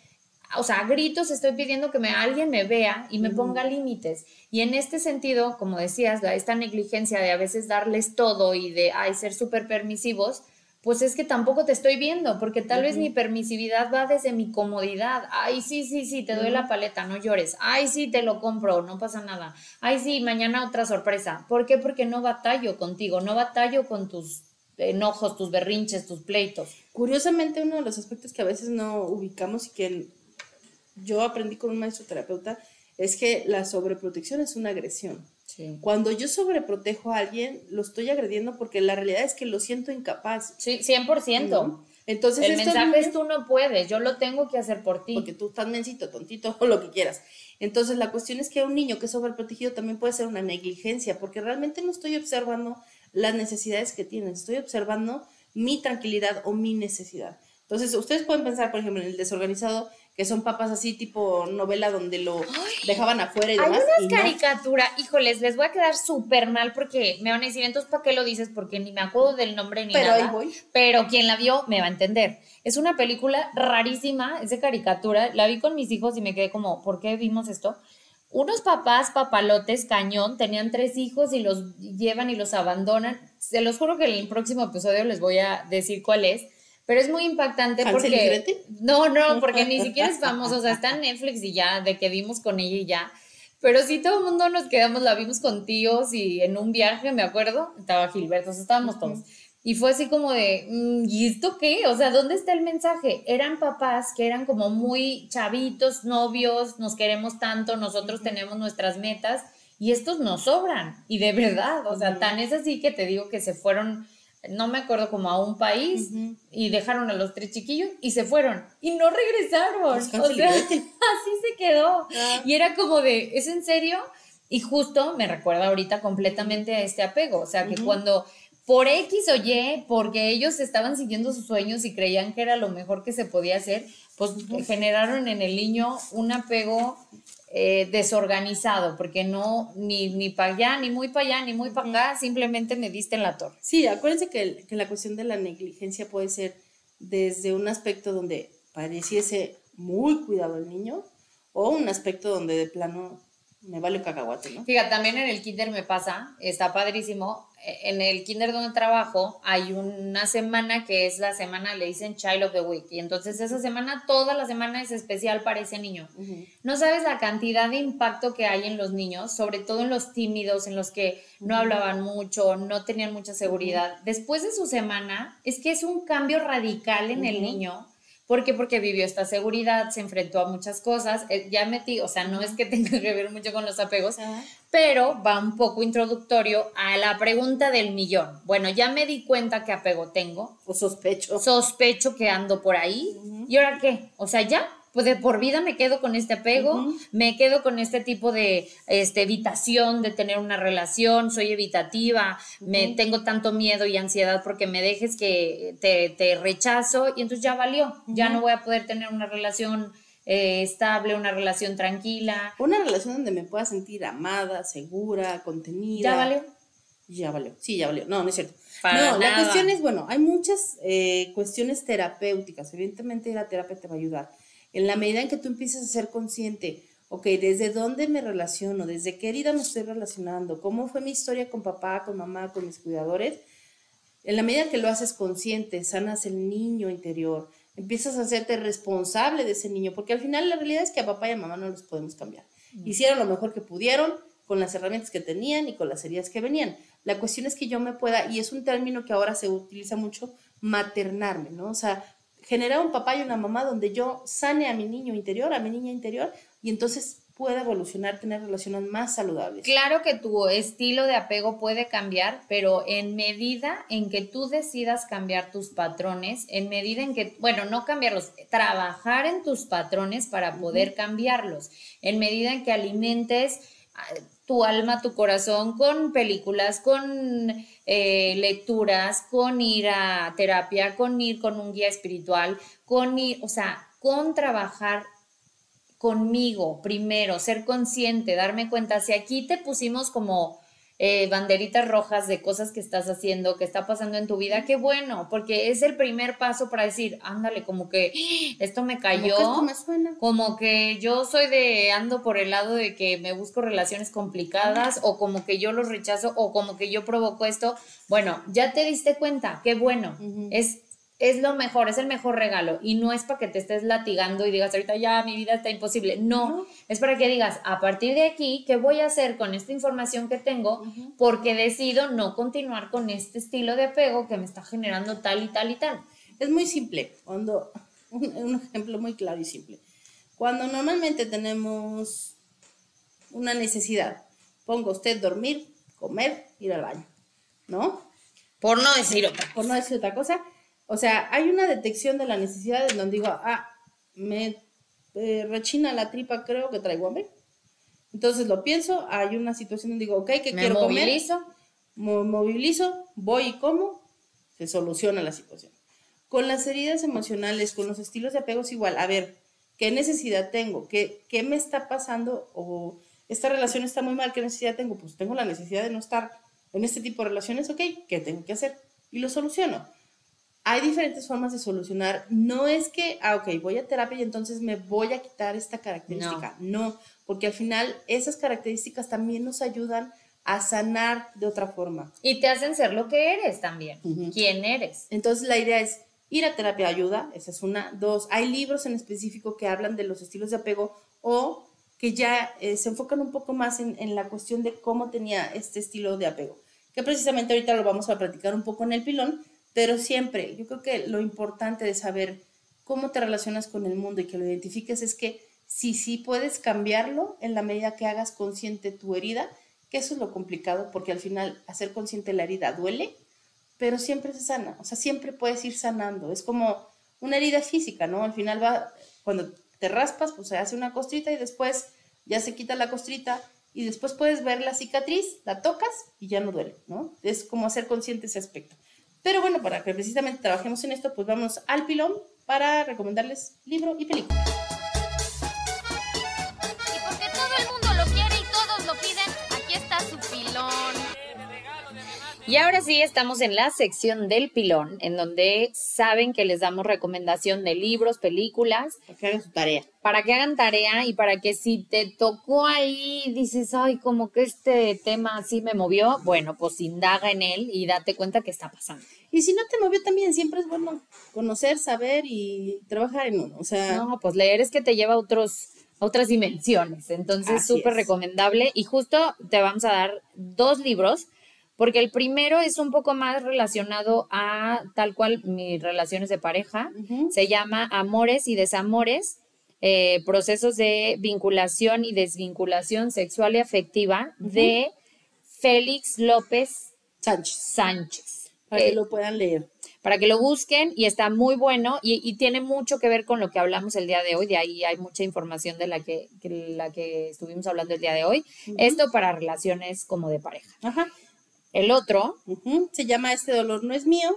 o sea, a gritos estoy pidiendo que me, alguien me vea y me ponga límites. Y en este sentido, como decías, la- esta negligencia de a veces darles todo y de, ay, ser súper permisivos, pues es que tampoco te estoy viendo, porque tal vez mi permisividad va desde mi comodidad. Ay, sí, sí, sí, te doy la paleta, no llores. Ay, sí, te lo compro, no pasa nada. Ay, sí, mañana otra sorpresa. ¿Por qué? Porque no batallo contigo, no batallo con tus enojos, tus berrinches, tus pleitos. Curiosamente, uno de los aspectos que a veces no ubicamos y que yo aprendí con un maestro terapeuta es que la sobreprotección es una agresión. Sí. Cuando yo sobreprotejo a alguien, lo estoy agrediendo porque la realidad es que lo siento incapaz. Sí, 100%. ¿no? Entonces, El estos mensaje niños- es tú no puedes, yo lo tengo que hacer por ti. porque tú estás mencito, tontito o lo que quieras. Entonces, la cuestión es que un niño que es sobreprotegido también puede ser una negligencia, porque realmente no estoy observando las necesidades que tienen, estoy observando mi tranquilidad o mi necesidad. Entonces, ustedes pueden pensar, por ejemplo, en el desorganizado, que son papas así tipo novela donde lo dejaban afuera y Hay demás. unas y no. híjoles, les voy a quedar súper mal porque me van a decir, entonces, ¿para qué lo dices? Porque ni me acuerdo del nombre ni Pero nada. ahí voy. Pero quien la vio me va a entender. Es una película rarísima, es de caricatura. La vi con mis hijos y me quedé como, ¿por qué vimos esto? Unos papás papalotes cañón tenían tres hijos y los llevan y los abandonan. Se los juro que en el próximo episodio les voy a decir cuál es. Pero es muy impactante ¿Hansel y porque. No, no, porque ni siquiera es famoso. O sea, está en Netflix y ya, de que vimos con ella y ya. Pero sí, todo el mundo nos quedamos, la vimos con tíos y en un viaje, me acuerdo, estaba Gilberto, o sea, estábamos todos. Y fue así como de, mm, ¿y esto qué? O sea, ¿dónde está el mensaje? Eran papás que eran como muy chavitos, novios, nos queremos tanto, nosotros tenemos nuestras metas y estos nos sobran. Y de verdad, o sea, tan es así que te digo que se fueron, no me acuerdo, como a un país y dejaron a los tres chiquillos y se fueron y no regresaron. Pues, o sea, así se quedó. Ah. Y era como de, ¿es en serio? Y justo me recuerda ahorita completamente a este apego. O sea, que cuando por X o Y, porque ellos estaban siguiendo sus sueños y creían que era lo mejor que se podía hacer, pues generaron en el niño un apego eh, desorganizado, porque no, ni, ni para allá, ni muy para allá, ni muy para acá, simplemente me diste en la torre. Sí, acuérdense que, que la cuestión de la negligencia puede ser desde un aspecto donde pareciese muy cuidado el niño o un aspecto donde de plano me vale cacahuate, ¿no? Fíjate, también en el kinder me pasa, está padrísimo. e- En el kinder donde trabajo hay una semana que es la semana, le dicen Child of the Week. Y entonces esa semana, toda la semana es especial para ese niño. Ujú. No sabes la cantidad de impacto que hay en los niños, sobre todo en los tímidos, en los que no hablaban mucho, no tenían mucha seguridad. Después de su semana, es que es un cambio radical en el niño. ¿Por qué? Porque vivió esta seguridad, se enfrentó a muchas cosas. eh, Ya metí, o sea, no es que tenga que ver mucho con los apegos, pero va un poco introductorio a la pregunta del millón. Bueno, ya me di cuenta qué apego tengo, O sospecho. sospecho que ando por ahí. ¿Y ahora qué? O sea, ya, pues de por vida me quedo con este apego, me quedo con este tipo de este, evitación de tener una relación, soy evitativa, me tengo tanto miedo y ansiedad porque me dejes que te, te rechazo y entonces ya valió, ya no voy a poder tener una relación eh, estable, una relación tranquila. Una relación donde me pueda sentir amada, segura, contenida. Ya valió. Ya valió. Sí, ya valió. No, no es cierto. Para no, la cuestión es, bueno, hay muchas eh, cuestiones terapéuticas. Evidentemente la terapia te va a ayudar. En la medida en que tú empieces a ser consciente, ok, ¿desde dónde me relaciono? ¿Desde qué herida me estoy relacionando? ¿Cómo fue mi historia con papá, con mamá, con mis cuidadores? En la medida que lo haces consciente, sanas el niño interior, empiezas a hacerte responsable de ese niño, porque al final la realidad es que a papá y a mamá no los podemos cambiar. Hicieron lo mejor que pudieron con las herramientas que tenían y con las heridas que venían. La cuestión es que yo me pueda, y es un término que ahora se utiliza mucho, maternarme, ¿no? O sea, generar un papá y una mamá donde yo sane a mi niño interior, a mi niña interior, y entonces pueda evolucionar, tener relaciones más saludables. Claro que tu estilo de apego puede cambiar, pero en medida en que tú decidas cambiar tus patrones, en medida en que, bueno, no cambiarlos, trabajar en tus patrones para poder cambiarlos, en medida en que alimentes ah, tu alma, tu corazón con películas, con eh, lecturas, con ir a terapia, con ir con un guía espiritual, con ir, o sea, con trabajar conmigo primero, ser consciente, darme cuenta, si aquí te pusimos como eh, banderitas rojas de cosas que estás haciendo, que está pasando en tu vida, qué bueno, porque es el primer paso para decir, ándale, como que "Ah, esto me Como cayó, que esto me suena. como que yo soy de, ando por el lado de que me busco relaciones complicadas, o como que yo los rechazo, o como que yo provoco esto. Bueno, ya te diste cuenta, qué bueno. Es, es lo mejor, es el mejor regalo. Y no es para que te estés latigando y digas, ahorita ya mi vida está imposible. No, es para que digas, a partir de aquí, ¿qué voy a hacer con esta información que tengo? Porque decido no continuar con este estilo de apego que me está generando tal y tal y tal. Es muy simple. Cuando, un, un ejemplo muy claro y simple. Cuando normalmente tenemos una necesidad ponga usted dormir, comer, ir al baño, ¿no? Por no decir otra. Por no decir otra cosa. O sea, hay una detección de la necesidad en donde digo, ah, me eh, rechina la tripa, creo que traigo hambre. Entonces lo pienso, hay una situación donde digo, ok, ¿qué Me quiero comer? mo- movilizo, voy y como, se soluciona la situación. Con las heridas emocionales, con los estilos de apego es igual. A ver, ¿qué necesidad tengo? ¿Qué, qué me está pasando? O esta relación está muy mal, ¿qué necesidad tengo? Pues tengo la necesidad de no estar en este tipo de relaciones, ok, ¿qué tengo que hacer? Y lo soluciono. Hay diferentes formas de solucionar. No es que, ah, ok, voy a terapia y entonces me voy a quitar esta característica. No, porque al final esas características también nos ayudan a sanar de otra forma. Y te hacen ser lo que eres también. Ujú. ¿Quién eres? Entonces la idea es ir a terapia ayuda, esa es una. Dos, hay libros en específico que hablan de los estilos de apego o que ya eh, se enfocan un poco más en, en la cuestión de cómo tenía este estilo de apego, que precisamente ahorita lo vamos a platicar un poco en el pilón, pero siempre, yo creo que lo importante de saber cómo te relacionas con el mundo y que lo identifiques es que si sí puedes cambiarlo en la medida que hagas consciente tu herida, que eso es lo complicado, porque al final hacer consciente la herida duele, pero siempre se sana, o sea, siempre puedes ir sanando, es como una herida física, ¿no? Al final va, cuando te raspas, pues se hace una costrita y después ya se quita la costrita y después puedes ver la cicatriz, la tocas y ya no duele, ¿no? Es como hacer consciente ese aspecto. Pero bueno, para que precisamente trabajemos en esto, pues vamos al pilón para recomendarles libro y película. Y ahora sí estamos en la sección del pilón, en donde saben que les damos recomendación de libros, películas, Para que hagan su tarea. para que hagan tarea y para que si te tocó ahí, dices, ay, como que este tema así me movió, bueno, pues indaga en él y date cuenta que está pasando. Y si no te movió también, siempre es bueno conocer, saber y trabajar en uno. O sea, No, pues leer es que te lleva a otros otras dimensiones, entonces súper recomendable y justo te vamos a dar dos libros porque el primero es un poco más relacionado a tal cual mis relaciones de pareja, se llama Amores y Desamores, eh, procesos de vinculación y desvinculación sexual y afectiva de Félix López Sánchez, Sánchez. para Eh, que lo puedan leer. para que lo busquen y está muy bueno y, y tiene mucho que ver con lo que hablamos el día de hoy, de ahí hay mucha información de la que, que la que estuvimos hablando el día de hoy. Esto para relaciones como de pareja. Ajá. El otro, Se llama Este dolor no es mío.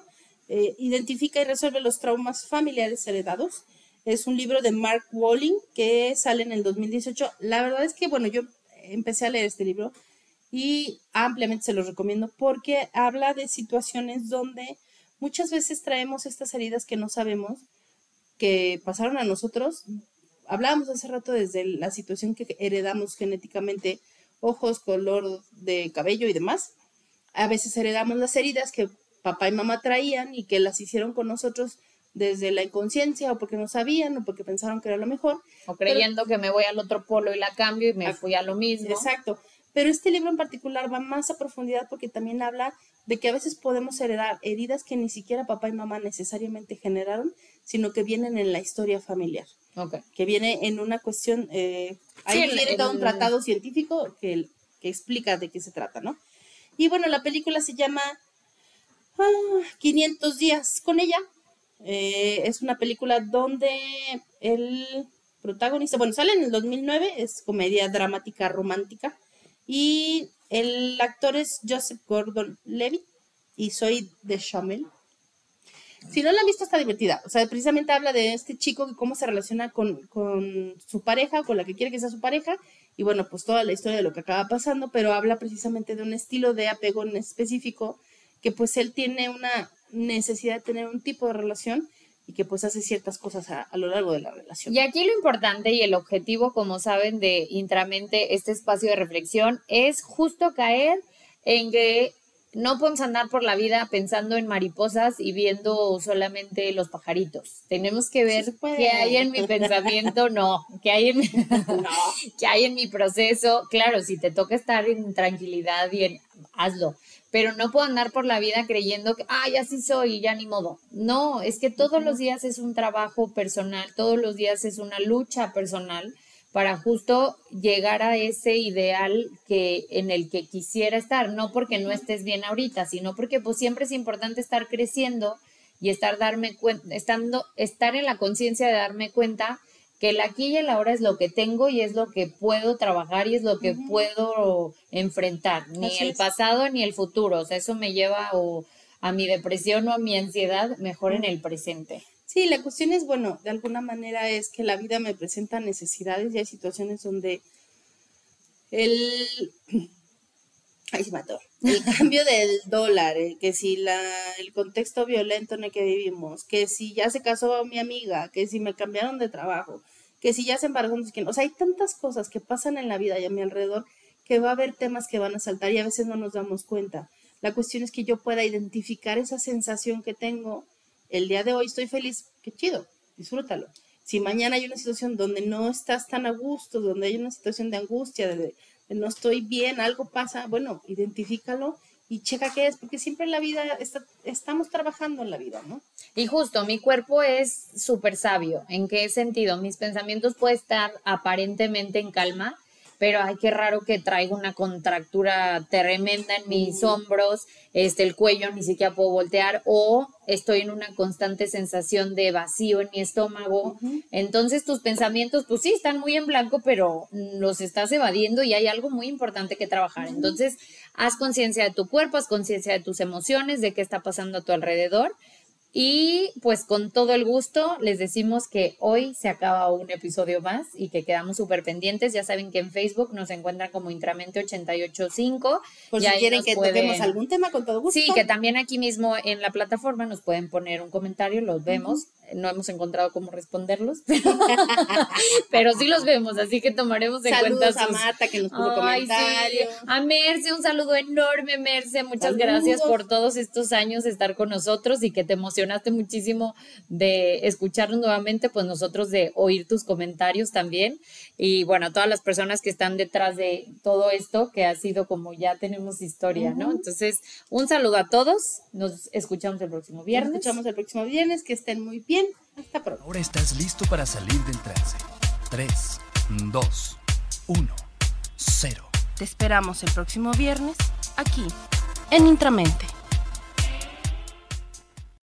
eh, identifica y resuelve los traumas familiares heredados. Es un libro de Mark Walling que sale en el 2018. La verdad es que, bueno, yo empecé a leer este libro y ampliamente se los recomiendo porque habla de situaciones donde muchas veces traemos estas heridas que no sabemos que pasaron a nosotros. Hablábamos hace rato desde la situación que heredamos genéticamente, ojos, color de cabello y demás a veces heredamos las heridas que papá y mamá traían y que las hicieron con nosotros desde la inconsciencia o porque no sabían o porque pensaron que era lo mejor. o creyendo que me voy al otro polo y la cambio y me fui a lo mismo. Exacto. Pero este libro en particular va más a profundidad porque también habla de que a veces podemos heredar heridas que ni siquiera papá y mamá necesariamente generaron, sino que vienen en la historia familiar, Ok. que viene en una cuestión, eh, viene todo un tratado científico que, que explica de qué se trata, ¿no? Y bueno, la película se llama ah, 500 días con ella. Eh, es una película donde el protagonista, bueno, sale en el 2009, es comedia dramática romántica y el actor es Joseph Gordon-Levitt y soy de Chamel. Si no la han visto, está divertida. O sea, precisamente habla de este chico que cómo se relaciona con, con su pareja, con la que quiere que sea su pareja, y bueno, pues toda la historia de lo que acaba pasando, pero habla precisamente de un estilo de apego en específico, que pues él tiene una necesidad de tener un tipo de relación y que pues hace ciertas cosas a, a lo largo de la relación. Y aquí lo importante y el objetivo, como saben, de Intramente, este espacio de reflexión, es justo caer en que no podemos andar por la vida pensando en mariposas y viendo solamente los pajaritos. Tenemos que ver qué hay en mi pensamiento, no, qué hay en mi, qué hay en mi proceso. Claro, si te toca estar en tranquilidad y en, hazlo. Pero no puedo andar por la vida creyendo que, ay, así soy y ya ni modo. No, es que todos los días es un trabajo personal, todos los días es una lucha personal para justo llegar a ese ideal que en el que quisiera estar, no porque no estés bien ahorita, sino porque pues siempre es importante estar creciendo y estar darme cuenta, estando estar en la conciencia de darme cuenta que el aquí y el ahora es lo que tengo y es lo que puedo trabajar y es lo que puedo enfrentar, ni Así el es. pasado ni el futuro, o sea, eso me lleva o a mi depresión o a mi ansiedad, mejor en el presente. Sí, la cuestión es, bueno, de alguna manera es que la vida me presenta necesidades y hay situaciones donde el... Ahí se mató. El cambio del dólar, eh, que si la, el contexto violento en el que vivimos, que si ya se casó mi amiga, que si me cambiaron de trabajo, que si ya se embarazó, no sé quién. O sea, hay tantas cosas que pasan en la vida y a mi alrededor que va a haber temas que van a saltar y a veces no nos damos cuenta. La cuestión es que yo pueda identificar esa sensación que tengo. El día de hoy estoy feliz, qué chido, disfrútalo. Si mañana hay una situación donde no estás tan a gusto, donde hay una situación de angustia, de, no estoy bien, algo pasa, bueno, identifícalo y checa qué es, porque siempre en la vida estamos trabajando en la vida, ¿no? Y justo, mi cuerpo es súper sabio. ¿En qué sentido? Mis pensamientos pueden estar aparentemente en calma, pero ay, qué raro que traigo una contractura tremenda en mis hombros, este, el cuello ni siquiera puedo voltear, o estoy en una constante sensación de vacío en mi estómago. Entonces tus pensamientos, pues sí, están muy en blanco, pero los estás evadiendo y hay algo muy importante que trabajar. Entonces, haz conciencia de tu cuerpo, haz conciencia de tus emociones, de qué está pasando a tu alrededor. Y pues con todo el gusto les decimos que hoy se acaba un episodio más y que quedamos súper pendientes. Ya saben que en Facebook nos encuentran como Intramente 885. Por si quieren que pueden- toquemos algún tema, con todo gusto. Sí, que también aquí mismo en la plataforma nos pueden poner un comentario, los vemos. No hemos encontrado cómo responderlos, pero, pero sí los vemos, así que tomaremos en Saludos cuenta a sus... Marta que nos puso Ay, sí. A Merce, un saludo enorme, Merce. Muchas Saludos. gracias por todos estos años de estar con nosotros y que te emocionaste muchísimo de escucharnos nuevamente, pues nosotros de oír tus comentarios también. Y bueno, a todas las personas que están detrás de todo esto, que ha sido como ya tenemos historia, ¿no? Entonces, un saludo a todos. Nos escuchamos el próximo Nos viernes. escuchamos el próximo viernes, que estén muy bien. Hasta pronto. Ahora estás listo para salir del trance. 3, 2, 1, 0. Te esperamos el próximo viernes aquí, en Intramente.